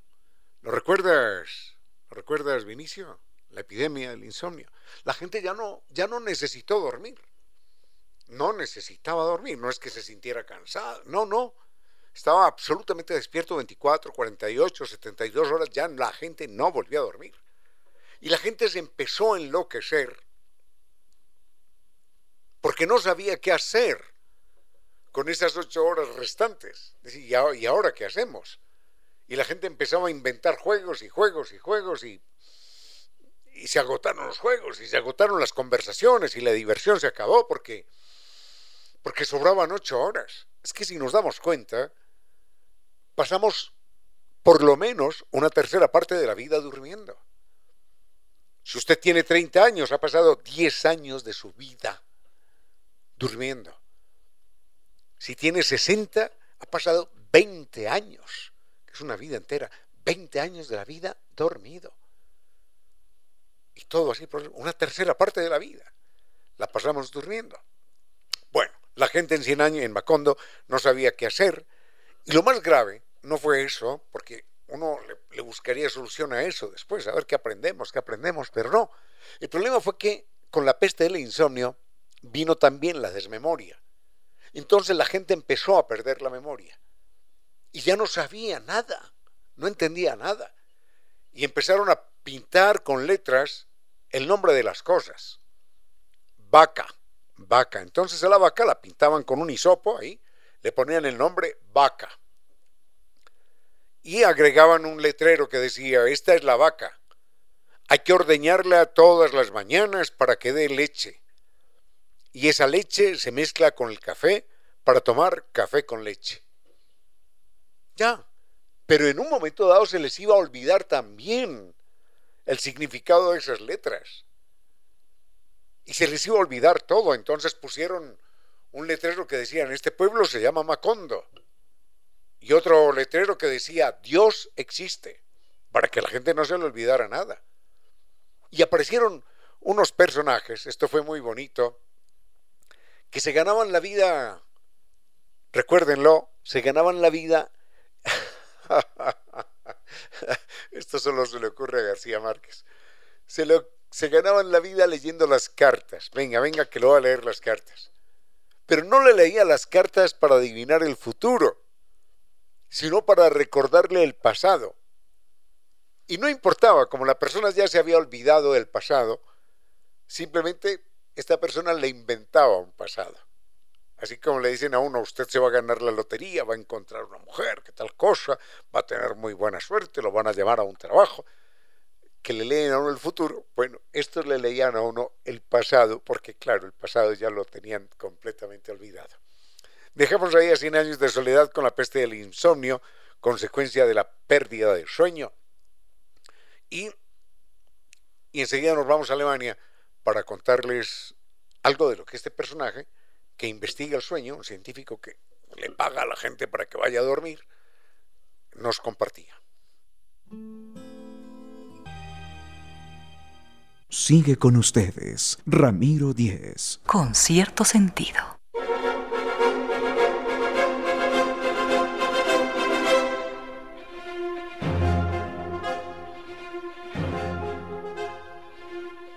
¿Lo recuerdas? ¿Lo recuerdas, Vinicio? La epidemia del insomnio. La gente ya no, ya no necesitó dormir. No necesitaba dormir. No es que se sintiera cansada. No, no. Estaba absolutamente despierto 24, 48, 72 horas. Ya la gente no volvió a dormir. Y la gente se empezó a enloquecer porque no sabía qué hacer con esas ocho horas restantes. ¿y ahora qué hacemos? Y la gente empezaba a inventar juegos y juegos y juegos y, y se agotaron los juegos y se agotaron las conversaciones y la diversión se acabó porque, porque sobraban ocho horas. Es que si nos damos cuenta, pasamos por lo menos una tercera parte de la vida durmiendo. Si usted tiene 30 años, ha pasado 10 años de su vida durmiendo. Si tiene 60, ha pasado 20 años, es una vida entera, 20 años de la vida dormido. Y todo así, una tercera parte de la vida la pasamos durmiendo. Bueno, la gente en 100 años en Macondo no sabía qué hacer. Y lo más grave no fue eso, porque uno le, le, buscaría solución a eso después, a ver qué aprendemos, qué aprendemos, pero no. El problema fue que con la peste del insomnio vino también la desmemoria. Entonces la gente empezó a perder la memoria. Y ya no sabía nada, no entendía nada. Y empezaron a pintar con letras el nombre de las cosas. Vaca, vaca. Entonces a la vaca la pintaban con un hisopo ahí, le ponían el nombre vaca. Y agregaban un letrero que decía, esta es la vaca. Hay que ordeñarla todas las mañanas para que dé leche y esa leche se mezcla con el café para tomar café con leche. Ya, pero en un momento dado se les iba a olvidar también el significado de esas letras. Y se les iba a olvidar todo, entonces pusieron un letrero que decía, en este pueblo se llama Macondo. Y otro letrero que decía, Dios existe, para que la gente no se le olvidara nada. Y aparecieron unos personajes, esto fue muy bonito, que se ganaban la vida, recuérdenlo, se ganaban la vida. Esto solo se le ocurre a García Márquez. Se, se ganaban la vida leyendo las cartas. Venga, venga, que lo va a leer las cartas. Pero no le leía las cartas para adivinar el futuro, sino para recordarle el pasado. Y no importaba, como la persona ya se había olvidado del pasado, simplemente esta persona le inventaba un pasado. Así como le dicen a uno, usted se va a ganar la lotería, va a encontrar una mujer, que tal cosa, va a tener muy buena suerte, lo van a llevar a un trabajo, que le leen a uno el futuro. Bueno, estos le leían a uno el pasado, porque claro, el pasado ya lo tenían completamente olvidado. Dejamos ahí a 100 años de soledad con la peste del insomnio, consecuencia de la pérdida del sueño. Y, y enseguida nos vamos a Alemania para contarles algo de lo que este personaje, que investiga el sueño, un científico que le paga a la gente para que vaya a dormir, nos compartía. Sigue con ustedes, Ramiro Díez. Con cierto sentido.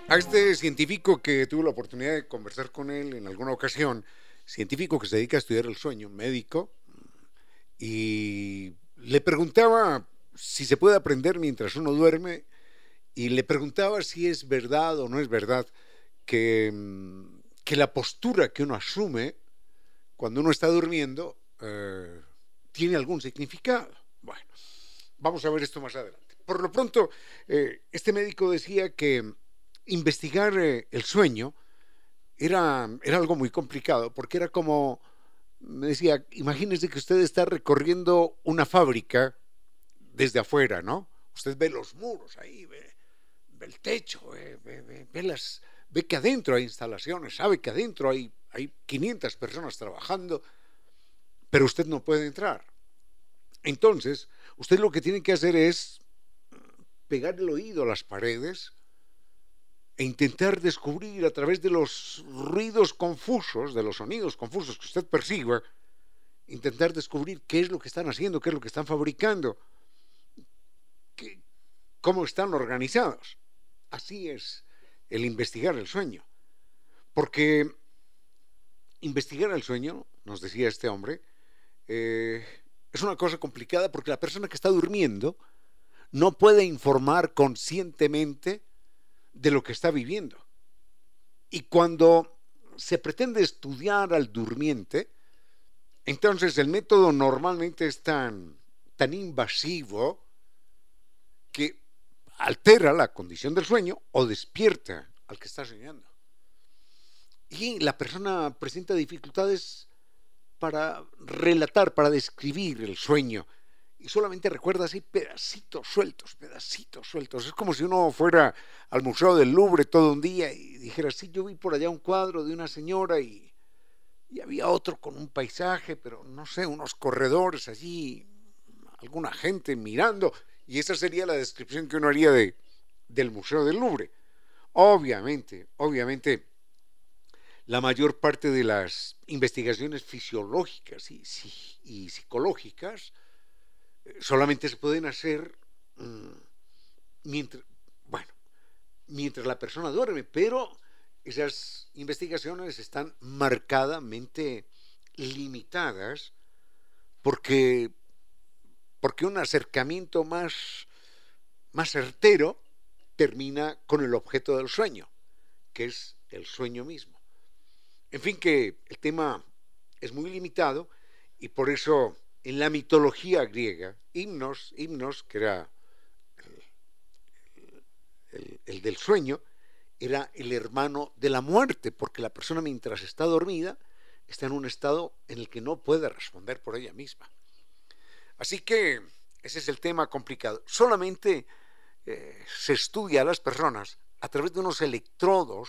A este científico que tuve la oportunidad de conversar con él en alguna ocasión, científico que se dedica a estudiar el sueño, médico, y le preguntaba si se puede aprender mientras uno duerme, y le preguntaba si es verdad o no es verdad que, que la postura que uno asume cuando uno está durmiendo eh, tiene algún significado. Bueno, vamos a ver esto más adelante. Por lo pronto, eh, este médico decía que investigar eh, el sueño era, era algo muy complicado, porque era como, me decía, imagínese que usted está recorriendo una fábrica desde afuera, ¿no? Usted ve los muros ahí, ve, el techo, ve, las, ve que adentro hay instalaciones, sabe que adentro hay, hay 500 personas trabajando, pero usted no puede entrar. Entonces, usted lo que tiene que hacer es pegar el oído a las paredes e intentar descubrir a través de los ruidos confusos, de los sonidos confusos que usted perciba, intentar descubrir qué es lo que están haciendo, qué es lo que están fabricando, cómo están organizados. Así es el investigar el sueño. Porque investigar el sueño, nos decía este hombre, eh, es una cosa complicada porque la persona que está durmiendo no puede informar conscientemente de lo que está viviendo. Y cuando se pretende estudiar al durmiente, entonces el método normalmente es tan, tan invasivo que altera la condición del sueño o despierta al que está soñando. Y la persona presenta dificultades para relatar, para describir el sueño. Y solamente recuerda así pedacitos sueltos, pedacitos sueltos. Es como si uno fuera al Museo del Louvre todo un día y dijera, sí, yo vi por allá un cuadro de una señora y, y había otro con un paisaje, pero no sé, unos corredores allí, alguna gente mirando. Y esa sería la descripción que uno haría de, del Museo del Louvre. Obviamente, obviamente, la mayor parte de las investigaciones fisiológicas y, psicológicas eh, solamente se pueden hacer mm, mientras, bueno, mientras la persona duerme, pero esas investigaciones están marcadamente limitadas porque porque un acercamiento más, más certero termina con el objeto del sueño, que es el sueño mismo. En fin, que el tema es muy limitado y por eso en la mitología griega, himnos, himnos, que era el, el del sueño, era el hermano de la muerte, porque la persona mientras está dormida está en un estado en el que no puede responder por ella misma. Así que ese es el tema complicado. Solamente eh, se estudia a las personas a través de unos electrodos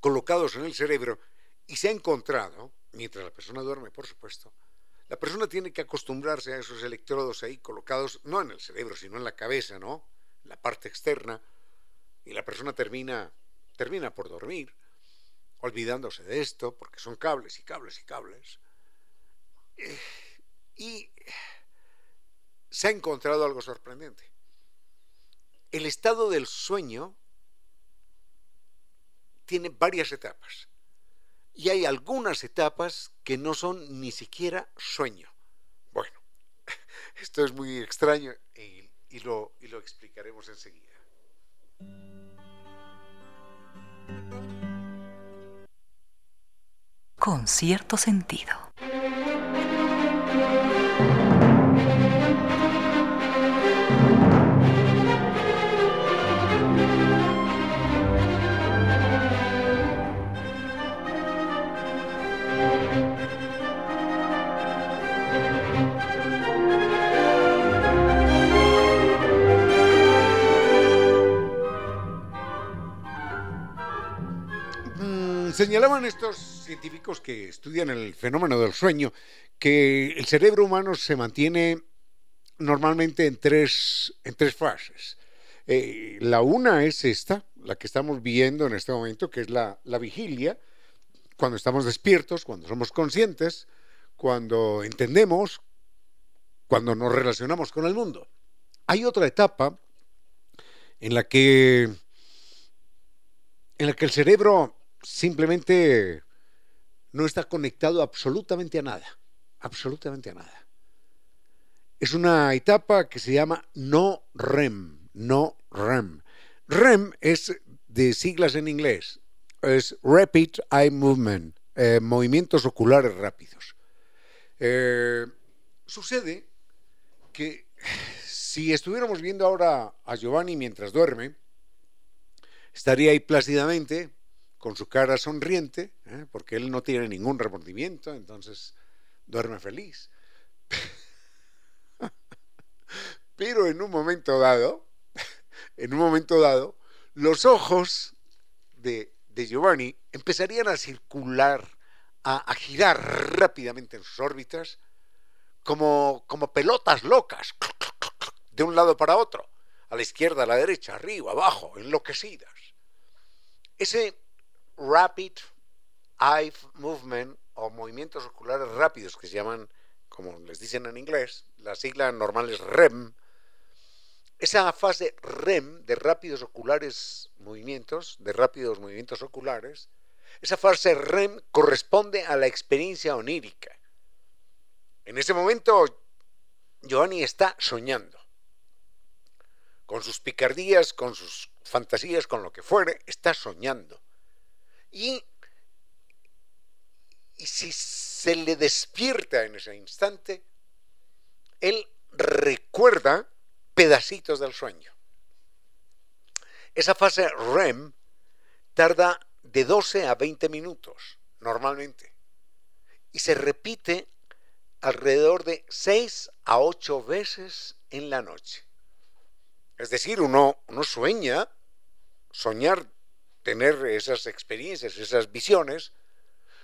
colocados en el cerebro y se ha encontrado, mientras la persona duerme, por supuesto, la persona tiene que acostumbrarse a esos electrodos ahí colocados, no en el cerebro, sino en la cabeza, ¿no? La parte externa, y la persona termina, termina por dormir, olvidándose de esto, porque son cables y cables y cables. Eh, y se ha encontrado algo sorprendente. El estado del sueño tiene varias etapas. Y hay algunas etapas que no son ni siquiera sueño. Bueno, esto es muy extraño y, lo, y lo explicaremos enseguida. Con cierto sentido. Señalaban estos científicos que estudian el fenómeno del sueño que el cerebro humano se mantiene normalmente en tres, en tres fases. Eh, la una es esta, la que estamos viendo en este momento, que es la, la vigilia, cuando estamos despiertos, cuando somos conscientes, cuando entendemos, cuando nos relacionamos con el mundo. Hay otra etapa en la que en la que el cerebro simplemente no está conectado absolutamente a nada, absolutamente a nada. Es una etapa que se llama no REM, no REM. REM es de siglas en inglés, es Rapid Eye Movement, eh, movimientos oculares rápidos. Eh, sucede que si estuviéramos viendo ahora a Giovanni mientras duerme, estaría ahí plácidamente, con su cara sonriente, ¿eh? porque él no tiene ningún remordimiento, entonces duerme feliz. Pero en un momento dado, en un momento dado, los ojos de, Giovanni empezarían a circular, a, a girar rápidamente en sus órbitas, como, como pelotas locas, de un lado para otro, a la izquierda, a la derecha, arriba, abajo, enloquecidas. Ese rapid eye movement o movimientos oculares rápidos que se llaman, como les dicen en inglés, la sigla normal es REM, esa fase REM de rápidos oculares movimientos, de rápidos movimientos oculares, esa fase REM corresponde a la experiencia onírica. En ese momento, Giovanni está soñando. Con sus picardías, con sus fantasías, con lo que fuere, está soñando. Y, si se le despierta en ese instante, él recuerda pedacitos del sueño. Esa fase REM tarda de 12 a 20 minutos normalmente y se repite alrededor de 6 a 8 veces en la noche. Es decir, uno, uno sueña, soñar, tener esas experiencias, esas visiones,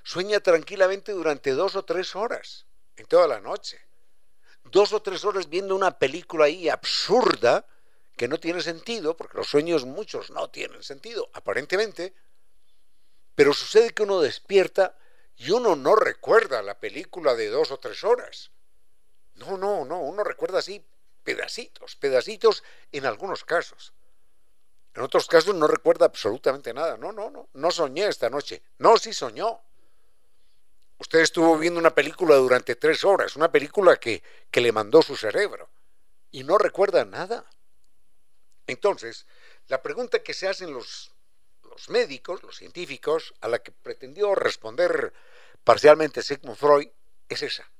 sueña tranquilamente durante dos o tres horas en toda la noche dos o tres horas viendo una película ahí absurda que no tiene sentido, porque los sueños muchos no tienen sentido, aparentemente, pero sucede que uno despierta y uno no recuerda la película de dos o tres horas. No, no, no, uno recuerda así pedacitos, pedacitos en algunos casos. En otros casos no recuerda absolutamente nada. No, no, no, no soñé esta noche. No, sí soñó. Usted estuvo viendo una película durante tres horas, una película que, le mandó su cerebro, y no recuerda nada. Entonces, la pregunta que se hacen los, los médicos, los científicos, a la que pretendió responder parcialmente Sigmund Freud, es esa.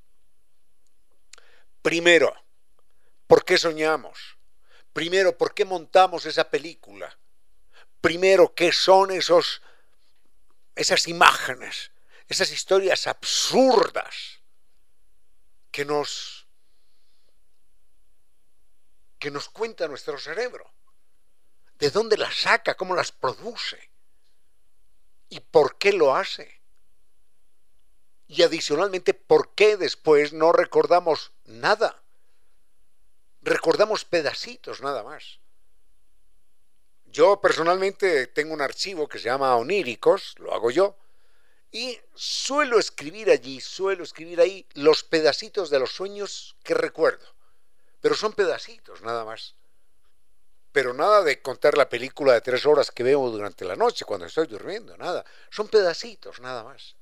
Primero, ¿por qué soñamos? Primero, ¿por qué montamos esa película? Primero, ¿qué son esos, esas imágenes? esas historias absurdas que nos que nos cuenta nuestro cerebro. ¿De dónde las saca? ¿Cómo las produce? ¿Y por qué lo hace? Y adicionalmente, ¿por qué después no recordamos nada? Recordamos pedacitos nada más. Yo personalmente tengo un archivo que se llama Oníricos, lo hago yo, y suelo escribir allí, suelo escribir ahí los pedacitos de los sueños que recuerdo. Pero son pedacitos nada más. Pero nada de contar la película de tres horas que veo durante la noche cuando estoy durmiendo, nada. Son pedacitos nada más.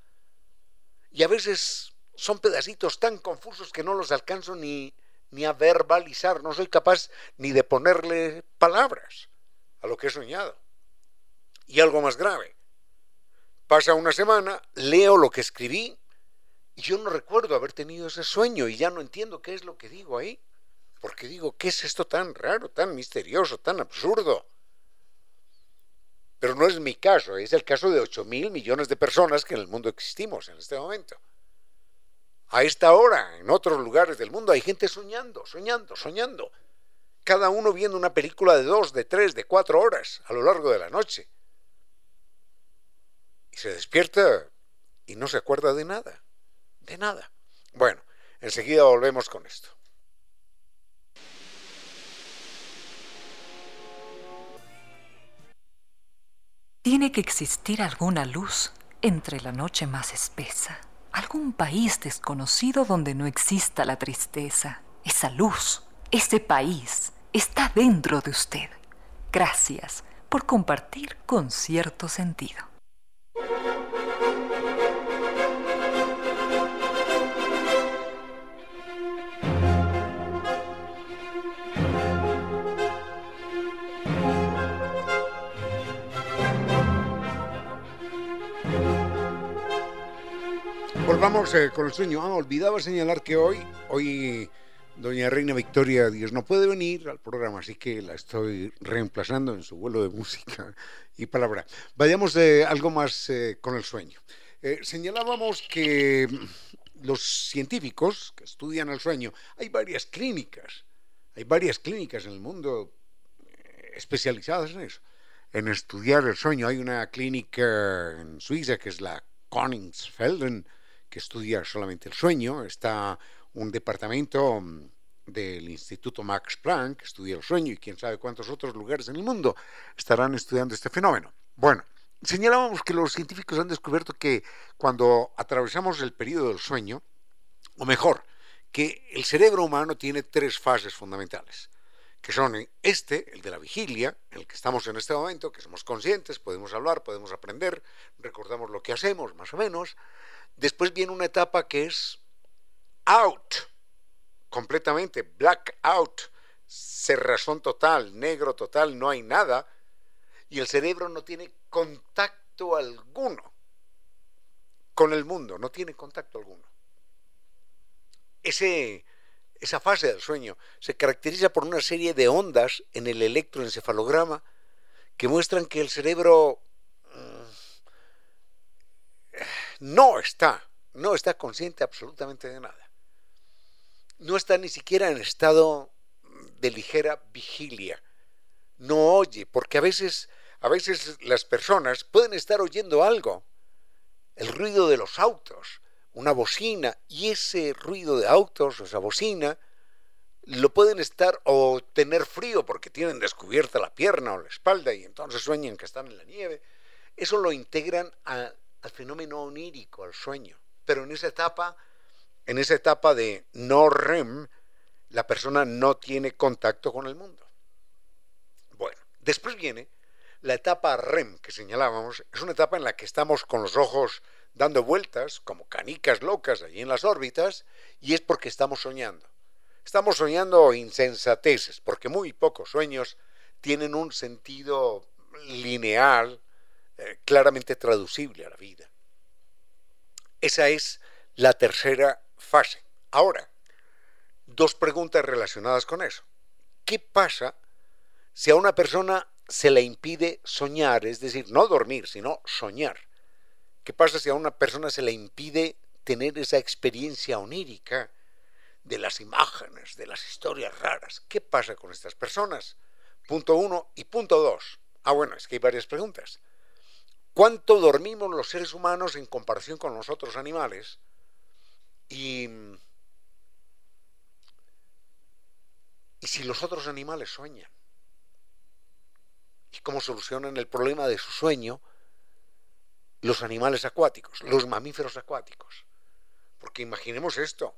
Y a veces son pedacitos tan confusos que no los alcanzo ni, ni a verbalizar. No soy capaz ni de ponerle palabras a lo que he soñado. Y algo más grave Pasa una semana, leo lo que escribí y yo no recuerdo haber tenido ese sueño y ya no entiendo qué es lo que digo ahí. Porque digo, ¿qué es esto tan raro, tan misterioso, tan absurdo? Pero no es mi caso, es el caso de 8 mil millones de personas que en el mundo existimos en este momento. A esta hora, en otros lugares del mundo, hay gente soñando, soñando, soñando. Cada uno viendo una película de dos, de tres, de cuatro horas a lo largo de la noche se despierta y no se acuerda de nada, de nada. Bueno, enseguida volvemos con esto. Tiene que existir alguna luz entre la noche más espesa, algún país desconocido donde no exista la tristeza. Esa luz, ese país, está dentro de usted. Gracias por compartir con cierto sentido. Volvamos eh, con el sueño. Ah, olvidaba señalar que hoy, hoy doña Reina Victoria Díaz no puede venir al programa, así que la estoy reemplazando en su vuelo de música y palabra. Vayamos de algo más eh, con el sueño. Eh, señalábamos que los científicos que estudian el sueño, hay varias clínicas, hay varias clínicas en el mundo especializadas en eso, en estudiar el sueño. Hay una clínica en Suiza que es la Koningsfelden, que estudia solamente el sueño, está un departamento mm, del Instituto Max Planck que estudia el sueño y quién sabe cuántos otros lugares en el mundo estarán estudiando este fenómeno. Bueno, señalábamos que los científicos han descubierto que cuando atravesamos el periodo del sueño, o mejor, que el cerebro humano tiene tres fases fundamentales, que son este, el de la vigilia, en el que estamos en este momento, que somos conscientes, podemos hablar, podemos aprender, recordamos lo que hacemos, más o menos. Después viene una etapa que es out, completamente, black out, cerrazón total, negro total, no hay nada, y el cerebro no tiene contacto alguno con el mundo, no tiene contacto alguno. Ese, esa fase del sueño se caracteriza por una serie de ondas en el electroencefalograma que muestran que el cerebro mm, no está, no está consciente absolutamente de nada. No está ni siquiera en estado de ligera vigilia. No oye, porque a veces, a veces las personas pueden estar oyendo algo, el ruido de los autos, una bocina, y ese ruido de autos, esa bocina, lo pueden estar o tener frío porque tienen descubierta la pierna o la espalda y entonces sueñan que están en la nieve. Eso lo integran al fenómeno onírico, al sueño. Pero en esa etapa, en esa etapa de no REM, la persona no tiene contacto con el mundo. Bueno, después viene la etapa REM que señalábamos, es una etapa en la que estamos con los ojos dando vueltas como canicas locas allí en las órbitas y es porque estamos soñando. Estamos soñando insensateces, porque muy pocos sueños tienen un sentido lineal, eh, claramente traducible a la vida. Esa es la tercera fase. Ahora, dos preguntas relacionadas con eso. ¿Qué pasa si a una persona se le impide soñar, es decir, no dormir, sino soñar? ¿Qué pasa si a una persona se le impide tener esa experiencia onírica de las imágenes, de las historias raras? ¿Qué pasa con estas personas? Punto uno y punto dos. Ah, bueno, es que hay varias preguntas. ¿Cuánto dormimos los seres humanos en comparación con los otros animales? Y, y si los otros animales sueñan. ¿Y cómo solucionan el problema de su sueño los animales acuáticos, los mamíferos acuáticos. Porque imaginemos esto,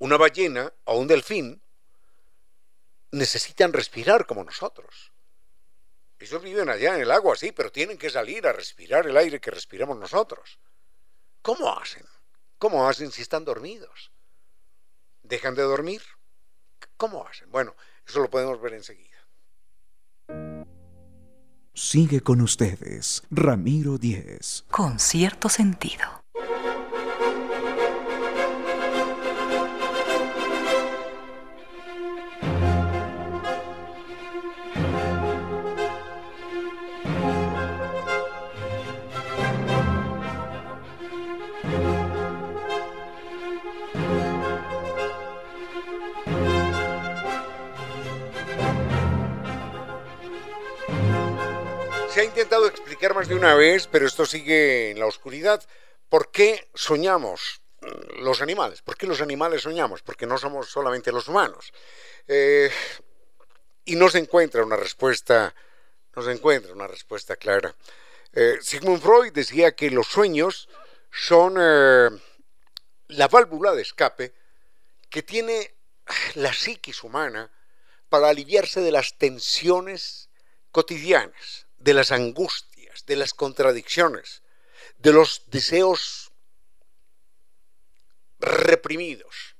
una ballena o un delfín necesitan respirar como nosotros. Ellos viven allá en el agua, sí, pero tienen que salir a respirar el aire que respiramos nosotros. ¿Cómo hacen? ¿Cómo hacen si están dormidos? ¿Dejan de dormir? ¿Cómo hacen? Bueno, eso lo podemos ver enseguida. Sigue con ustedes, Ramiro Díez. Con cierto sentido. Ha intentado explicar más de una vez, pero esto sigue en la oscuridad. ¿Por qué soñamos los animales? ¿Por qué los animales soñamos? Porque no somos solamente los humanos. Eh, y no se encuentra una respuesta, no se encuentra una respuesta clara. Eh, Sigmund Freud decía que los sueños son eh, la válvula de escape que tiene la psiquis humana para aliviarse de las tensiones cotidianas, de las angustias, de las contradicciones, de los deseos reprimidos,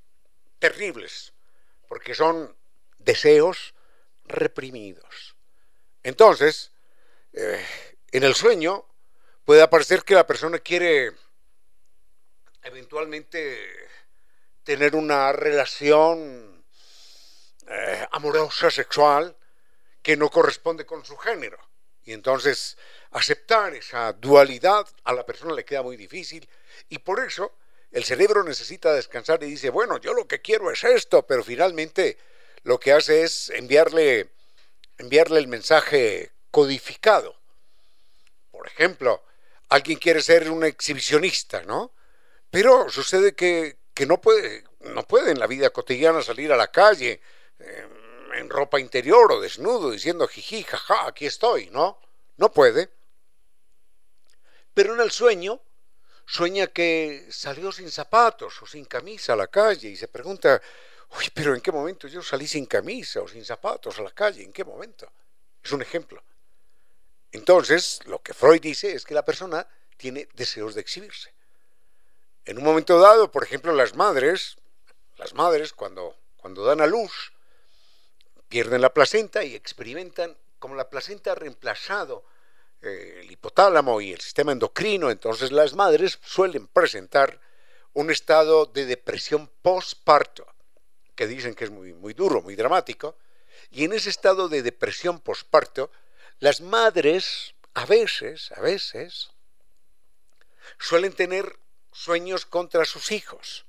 terribles, porque son deseos reprimidos. Entonces, eh, en el sueño puede aparecer que la persona quiere eventualmente tener una relación eh, amorosa, sexual, que no corresponde con su género. Y entonces aceptar esa dualidad a la persona le queda muy difícil y por eso el cerebro necesita descansar y dice, bueno, yo lo que quiero es esto, pero finalmente lo que hace es enviarle, enviarle el mensaje codificado. Por ejemplo, alguien quiere ser un exhibicionista, ¿no? Pero sucede que, que no puede, no puede en la vida cotidiana salir a la calle eh, en ropa interior o desnudo diciendo jiji, jaja, aquí estoy, ¿no? No puede. Pero en el sueño sueña que salió sin zapatos o sin camisa a la calle y se pregunta, uy, pero ¿en qué momento yo salí sin camisa o sin zapatos a la calle? ¿En qué momento? Es un ejemplo. Entonces, lo que Freud dice es que la persona tiene deseos de exhibirse. En un momento dado, por ejemplo, las madres, las madres cuando, cuando dan a luz, pierden la placenta y experimentan como la placenta ha reemplazado eh, el hipotálamo y el sistema endocrino, entonces las madres suelen presentar un estado de depresión postparto, que dicen que es muy, muy duro, muy dramático, y en ese estado de depresión postparto, las madres a veces, a veces, suelen tener sueños contra sus hijos,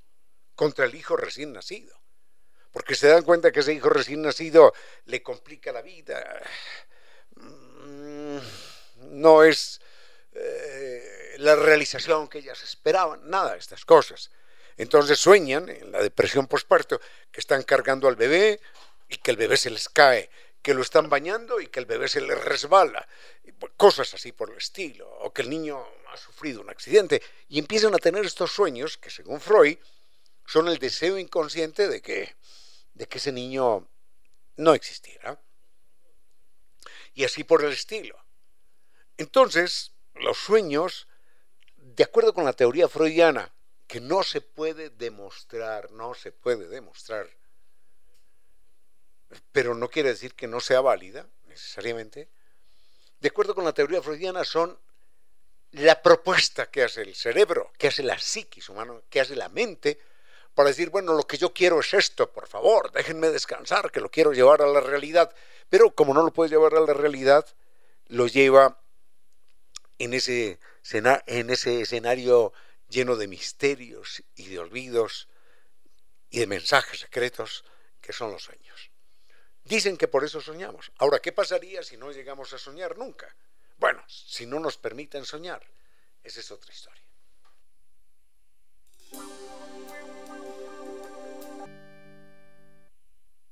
contra el hijo recién nacido, porque se dan cuenta que ese hijo recién nacido le complica la vida, mm, no es eh, la realización que ellas esperaban, nada de estas cosas. Entonces sueñan en la depresión postparto que están cargando al bebé y que el bebé se les cae que lo están bañando y que el bebé se le resbala, cosas así por el estilo, o que el niño ha sufrido un accidente, y empiezan a tener estos sueños que según Freud son el deseo inconsciente de que, de que ese niño no existiera. Y así por el estilo. Entonces, los sueños, de acuerdo con la teoría freudiana, que no se puede demostrar, no se puede demostrar, pero no quiere decir que no sea válida, necesariamente. De acuerdo con la teoría freudiana, son la propuesta que hace el cerebro, que hace la psiquis humana, que hace la mente, para decir, bueno, lo que yo quiero es esto, por favor, déjenme descansar, que lo quiero llevar a la realidad. Pero como no lo puede llevar a la realidad, lo lleva en ese, en ese escenario lleno de misterios y de olvidos y de mensajes secretos que son los sueños. Dicen que por eso soñamos. Ahora, ¿qué pasaría si no llegamos a soñar nunca? Bueno, si no nos permiten soñar, esa es otra historia.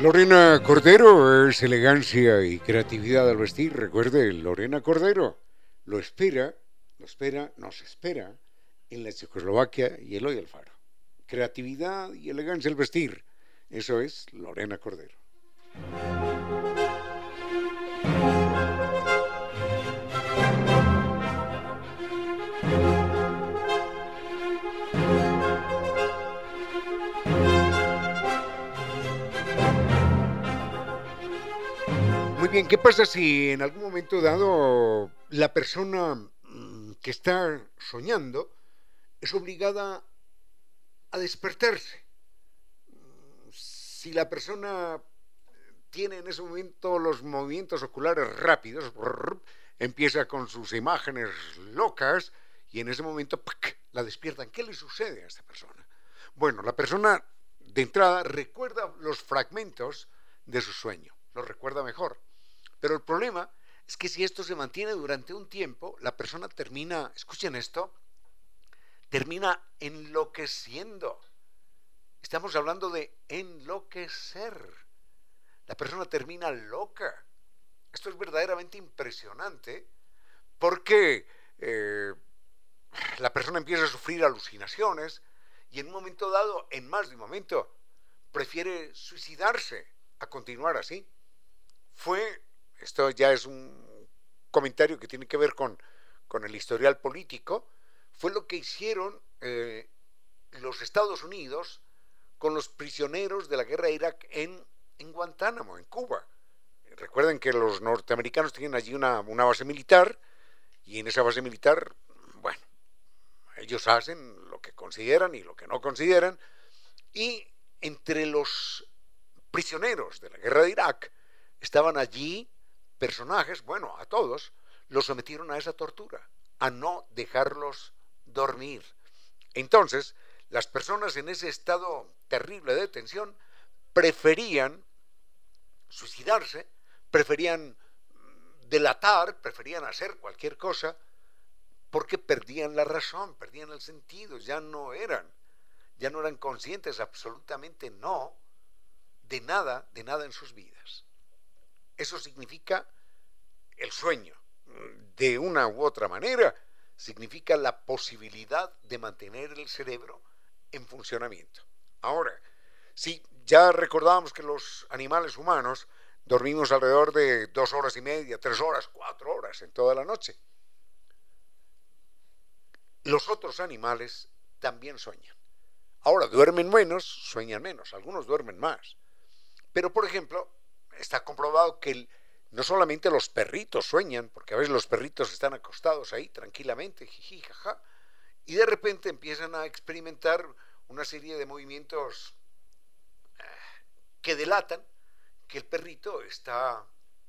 Lorena Cordero es elegancia y creatividad al vestir. Recuerde, Lorena Cordero lo espera, lo espera, nos espera en la Checoslovaquia y Eloy Alfaro. Creatividad y elegancia al vestir. Eso es Lorena Cordero. Bien, ¿qué pasa si en algún momento dado la persona mm, que está soñando es obligada a despertarse? Si la persona tiene en ese momento los movimientos oculares rápidos, empieza con sus imágenes locas y en ese momento la despiertan. ¿Qué le sucede a esta persona? Bueno, la persona de entrada recuerda los fragmentos de su sueño, los recuerda mejor. Pero el problema es que si esto se mantiene durante un tiempo, la persona termina, escuchen esto, termina enloqueciendo. Estamos hablando de enloquecer. La persona termina loca. Esto es verdaderamente impresionante porque eh, la persona empieza a sufrir alucinaciones y en un momento dado, en más de un momento, prefiere suicidarse a continuar así. Fue esto ya es un comentario que tiene que ver con, el historial político, fue lo que hicieron eh, los Estados Unidos con los prisioneros de la guerra de Irak en, en Guantánamo, en Cuba. recuerden que los norteamericanos tienen allí una, una base militar y en esa base militar, bueno, ellos hacen lo que consideran y lo que no consideran y entre los prisioneros de la guerra de Irak estaban allí personajes, bueno, a todos, los sometieron a esa tortura, a no dejarlos dormir. Entonces, las personas en ese estado terrible de tensión preferían suicidarse, preferían delatar, preferían hacer cualquier cosa, porque perdían la razón, perdían el sentido, ya no eran, ya no eran conscientes absolutamente no de nada, de nada en sus vidas. Eso significa el sueño. De una u otra manera, significa la posibilidad de mantener el cerebro en funcionamiento. Ahora, si ya recordábamos que los animales humanos dormimos alrededor de dos horas y media, tres horas, cuatro horas en toda la noche. Los otros animales también sueñan. Ahora, duermen menos, sueñan menos, algunos duermen más. Pero, por ejemplo, está comprobado que no solamente los perritos sueñan, porque a veces los perritos están acostados ahí tranquilamente, jiji, jaja, y de repente empiezan a experimentar una serie de movimientos eh, que delatan que el perrito está,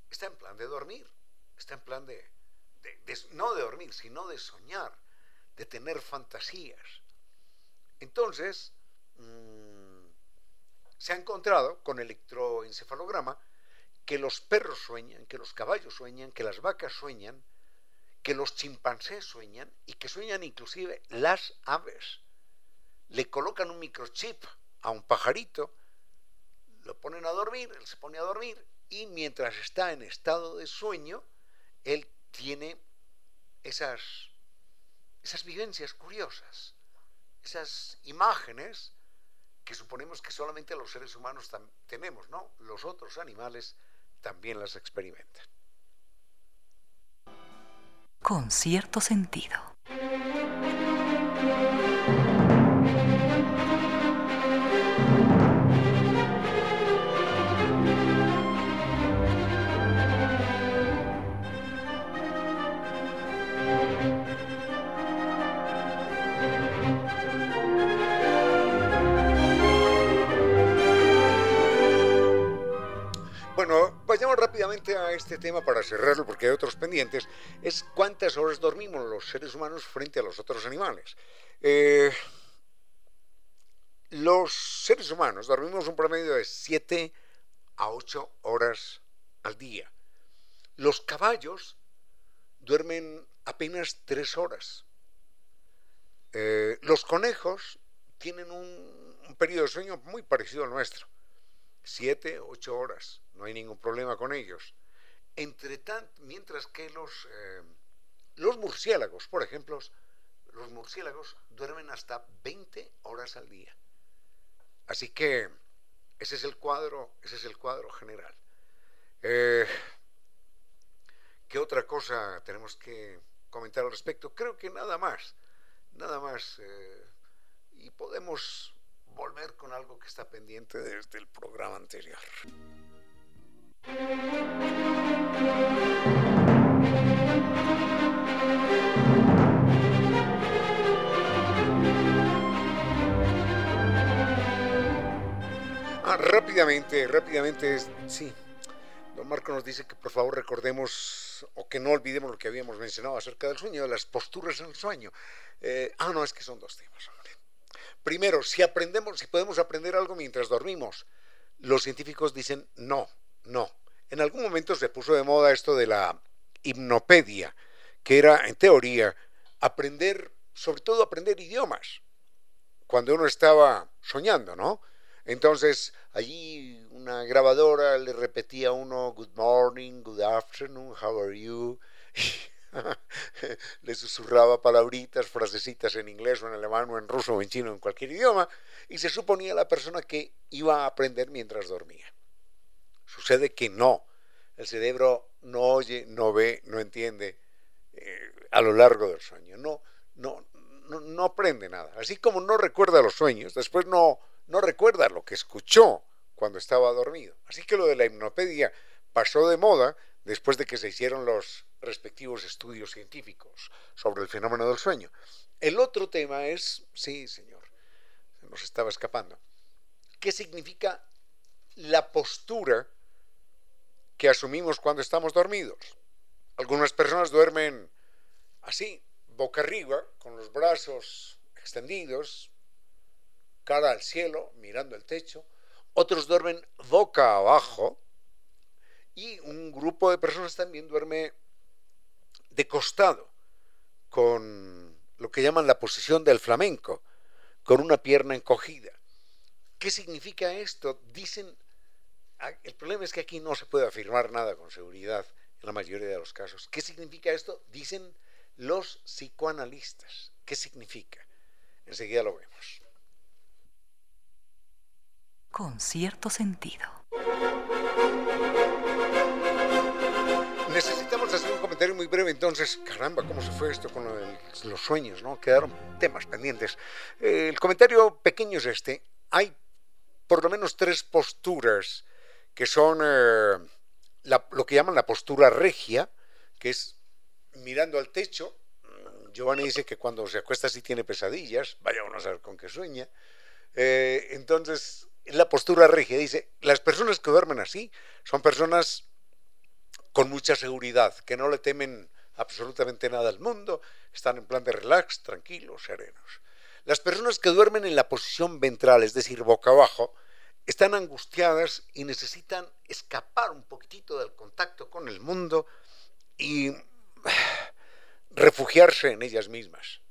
está en plan de dormir, está en plan de, no de dormir, sino de soñar, de tener fantasías. Entonces, mm, se ha encontrado con electroencefalograma que los perros sueñan, que los caballos sueñan, que las vacas sueñan, que los chimpancés sueñan y que sueñan inclusive las aves. Le colocan un microchip a un pajarito, lo ponen a dormir, él se pone a dormir y mientras está en estado de sueño, él tiene esas, esas vivencias curiosas, esas imágenes que suponemos que solamente los seres humanos tenemos, ¿no? Los otros animales también las experimentan. Con cierto sentido. Vayamos rápidamente a este tema para cerrarlo porque hay otros pendientes, es cuántas horas dormimos los seres humanos frente a los otros animales. Eh, los seres humanos dormimos un promedio de 7 a 8 horas al día. Los caballos duermen apenas 3 horas. Eh, los conejos tienen un, un periodo de sueño muy parecido al nuestro, 7, 8 horas no hay ningún problema con ellos. Entre tanto, mientras que los, eh, los murciélagos, por ejemplo, los murciélagos duermen hasta 20 horas al día. Así que ese es el cuadro, ese es el cuadro general. Eh, ¿Qué otra cosa tenemos que comentar al respecto? Creo que nada más, nada más. Eh, y podemos volver con algo que está pendiente desde el programa anterior. Ah, rápidamente, rápidamente, sí. Don Marco nos dice que por favor recordemos o que no olvidemos lo que habíamos mencionado acerca del sueño, de las posturas en el sueño. Eh, ah, no, es que son dos temas. Primero, si aprendemos, si podemos aprender algo mientras dormimos, los científicos dicen no, no. En algún momento se puso de moda esto de la hipnopedia, que era, en teoría, aprender, sobre todo aprender idiomas, cuando uno estaba soñando, ¿no? Entonces, allí una grabadora le repetía a uno, good morning, good afternoon, how are you? le susurraba palabritas, frasecitas en inglés o en alemán o en ruso o en chino, en cualquier idioma, y se suponía la persona que iba a aprender mientras dormía. Sucede que no. El cerebro no oye, no ve, no entiende eh, a lo largo del sueño. No, no, no, aprende nada. Así como no recuerda los sueños, después no, no recuerda lo que escuchó cuando estaba dormido. Así que lo de la hipnopedia pasó de moda después de que se hicieron los respectivos estudios científicos sobre el fenómeno del sueño. El otro tema es, sí, señor, se nos estaba escapando, ¿qué significa la postura que asumimos cuando estamos dormidos? Algunas personas duermen así, boca arriba, con los brazos extendidos, cara al cielo, mirando el techo. Otros duermen boca abajo. Y un grupo de personas también duerme de costado, con lo que llaman la posición del flamenco, con una pierna encogida. ¿Qué significa esto? Dicen, el problema es que aquí no se puede afirmar nada con seguridad en la mayoría de los casos. ¿Qué significa esto? Dicen los psicoanalistas. ¿Qué significa? Enseguida lo vemos. Con cierto sentido. Necesitamos hacer un comentario muy breve entonces. Caramba, ¿cómo se fue esto con los sueños? ¿no? Quedaron temas pendientes. Eh, el comentario pequeño es este. Hay por lo menos tres posturas que son eh, lo que llaman la postura regia, que es mirando al techo. Giovanni dice que cuando se acuesta así tiene pesadillas, vaya uno a saber con qué sueña. Eh, entonces, la postura regia dice, las personas que duermen así son personas con mucha seguridad, que no le temen absolutamente nada al mundo, están en plan de relax, tranquilos, serenos. Las personas que duermen en la posición ventral, es decir, boca abajo, están angustiadas y necesitan escapar un poquitito del contacto con el mundo y refugiarse en ellas mismas.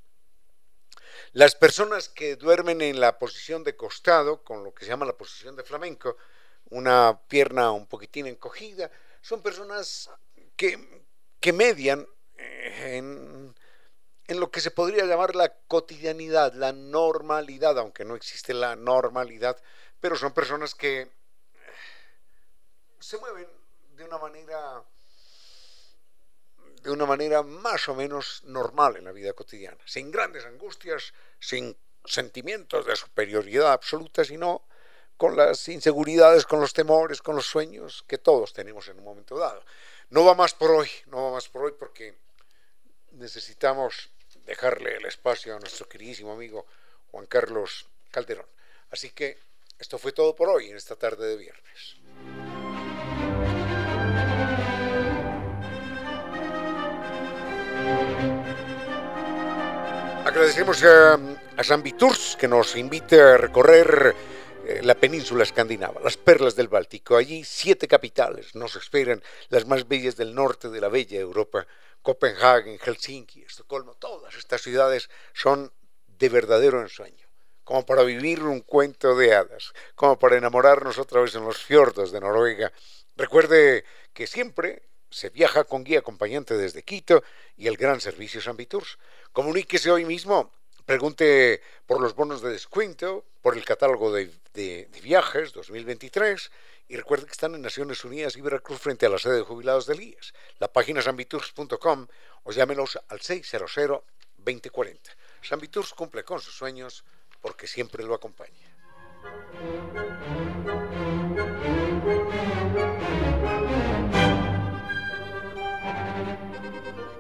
Las personas que duermen en la posición de costado, con lo que se llama la posición de flamenco, una pierna un poquitín encogida, son personas que, que median eh, en, en lo que se podría llamar la cotidianidad, la normalidad, aunque no existe la normalidad, pero son personas que eh, se mueven de una manera de una manera más o menos normal en la vida cotidiana, sin grandes angustias, sin sentimientos de superioridad absoluta, sino con las inseguridades, con los temores, con los sueños que todos tenemos en un momento dado. No va más por hoy, no va más por hoy porque necesitamos dejarle el espacio a nuestro queridísimo amigo Juan Carlos Calderón. Así que esto fue todo por hoy en esta tarde de viernes. Agradecemos a, San Viturs que nos invita a recorrer eh, la península escandinava, las perlas del Báltico. Allí siete capitales nos esperan, las más bellas del norte de la bella Europa, Copenhague, Helsinki, Estocolmo, todas estas ciudades son de verdadero ensueño como para vivir un cuento de hadas, como para enamorarnos otra vez en los fiordos de Noruega. Recuerde que siempre se viaja con guía acompañante desde Quito y el gran servicio San Viturs. Comuníquese hoy mismo, pregunte por los bonos de descuento, por el catálogo de, viajes 2023 y recuerde que están en Naciones Unidas y Veracruz frente a la sede de jubilados del IES. La página sanviturs.com o llámenos al 600 2040. San Viturs cumple con sus sueños porque siempre lo acompaña.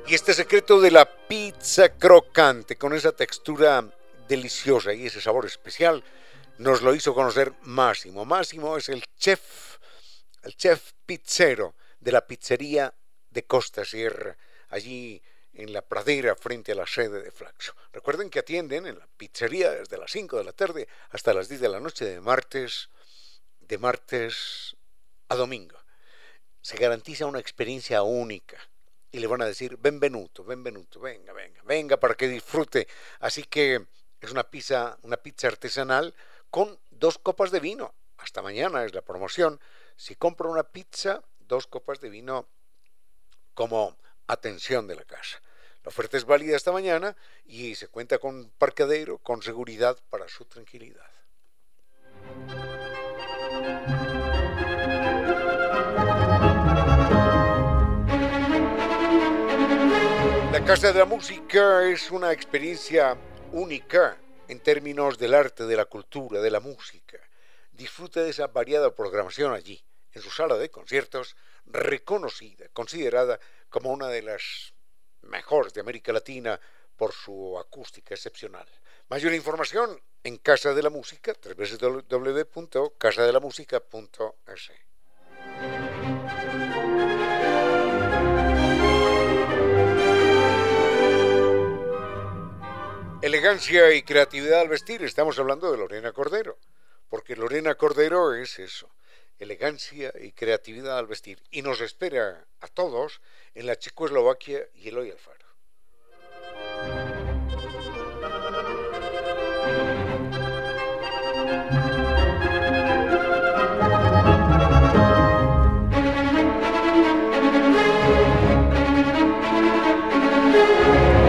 Y este secreto de la pizza crocante, con esa textura deliciosa y ese sabor especial, nos lo hizo conocer Máximo. Máximo es el chef, el chef pizzero de la pizzería de Costa Sierra, allí en la pradera frente a la sede de Flaxo. Recuerden que atienden en la pizzería desde las 5 de la tarde hasta las 10 de la noche de martes, de martes a domingo. Se garantiza una experiencia única y le van a decir, benvenuto, benvenuto, venga, venga, venga para que disfrute. Así que es una pizza, una pizza artesanal con dos copas de vino. Hasta mañana es la promoción. Si compra una pizza, dos copas de vino como atención de la casa. La oferta es válida esta mañana y se cuenta con parqueadero, con seguridad para su tranquilidad. La Casa de la Música es una experiencia única en términos del arte, de la cultura, de la música. Disfrute de esa variada programación allí, en su sala de conciertos, reconocida, considerada como una de las mejores de América Latina por su acústica excepcional. Mayor información en Casa de la Música, www.casadelamusica.es. Elegancia y creatividad al vestir, estamos hablando de Lorena Cordero, porque Lorena Cordero es eso, elegancia y creatividad al vestir, y nos espera a todos en la Checoslovaquia y Eloy Alfaro.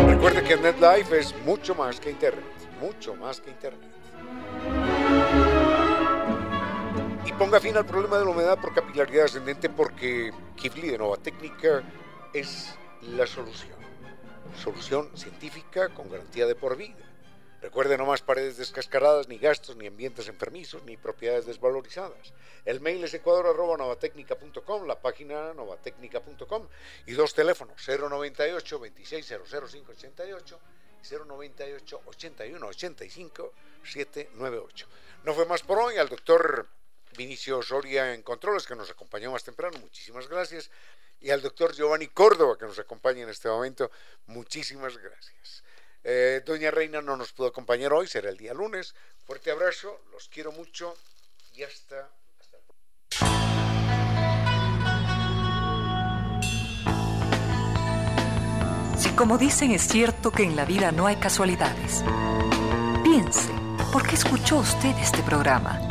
Recuerde que NetLife es mucho más que Internet, mucho más que Internet. Ponga fin al problema de la humedad por capilaridad ascendente porque Kivli de Nova Técnica es la solución. Solución científica con garantía de por vida. Recuerde, no más paredes descascaradas, ni gastos, ni ambientes enfermizos, ni propiedades desvalorizadas. El mail es ecuador.novatecnica.com, la página novatecnica.com y dos teléfonos, 098 2600588 y 098 81 85 798. No fue más por hoy, al doctor Vinicio Soria en Controles, que nos acompañó más temprano, muchísimas gracias. Y al doctor Giovanni Córdoba, que nos acompaña en este momento, muchísimas gracias. Eh, Doña Reina no nos pudo acompañar hoy, será el día lunes. Fuerte abrazo, los quiero mucho y hasta, hasta Si como dicen es cierto que en la vida no hay casualidades, piense, ¿por qué escuchó usted este programa?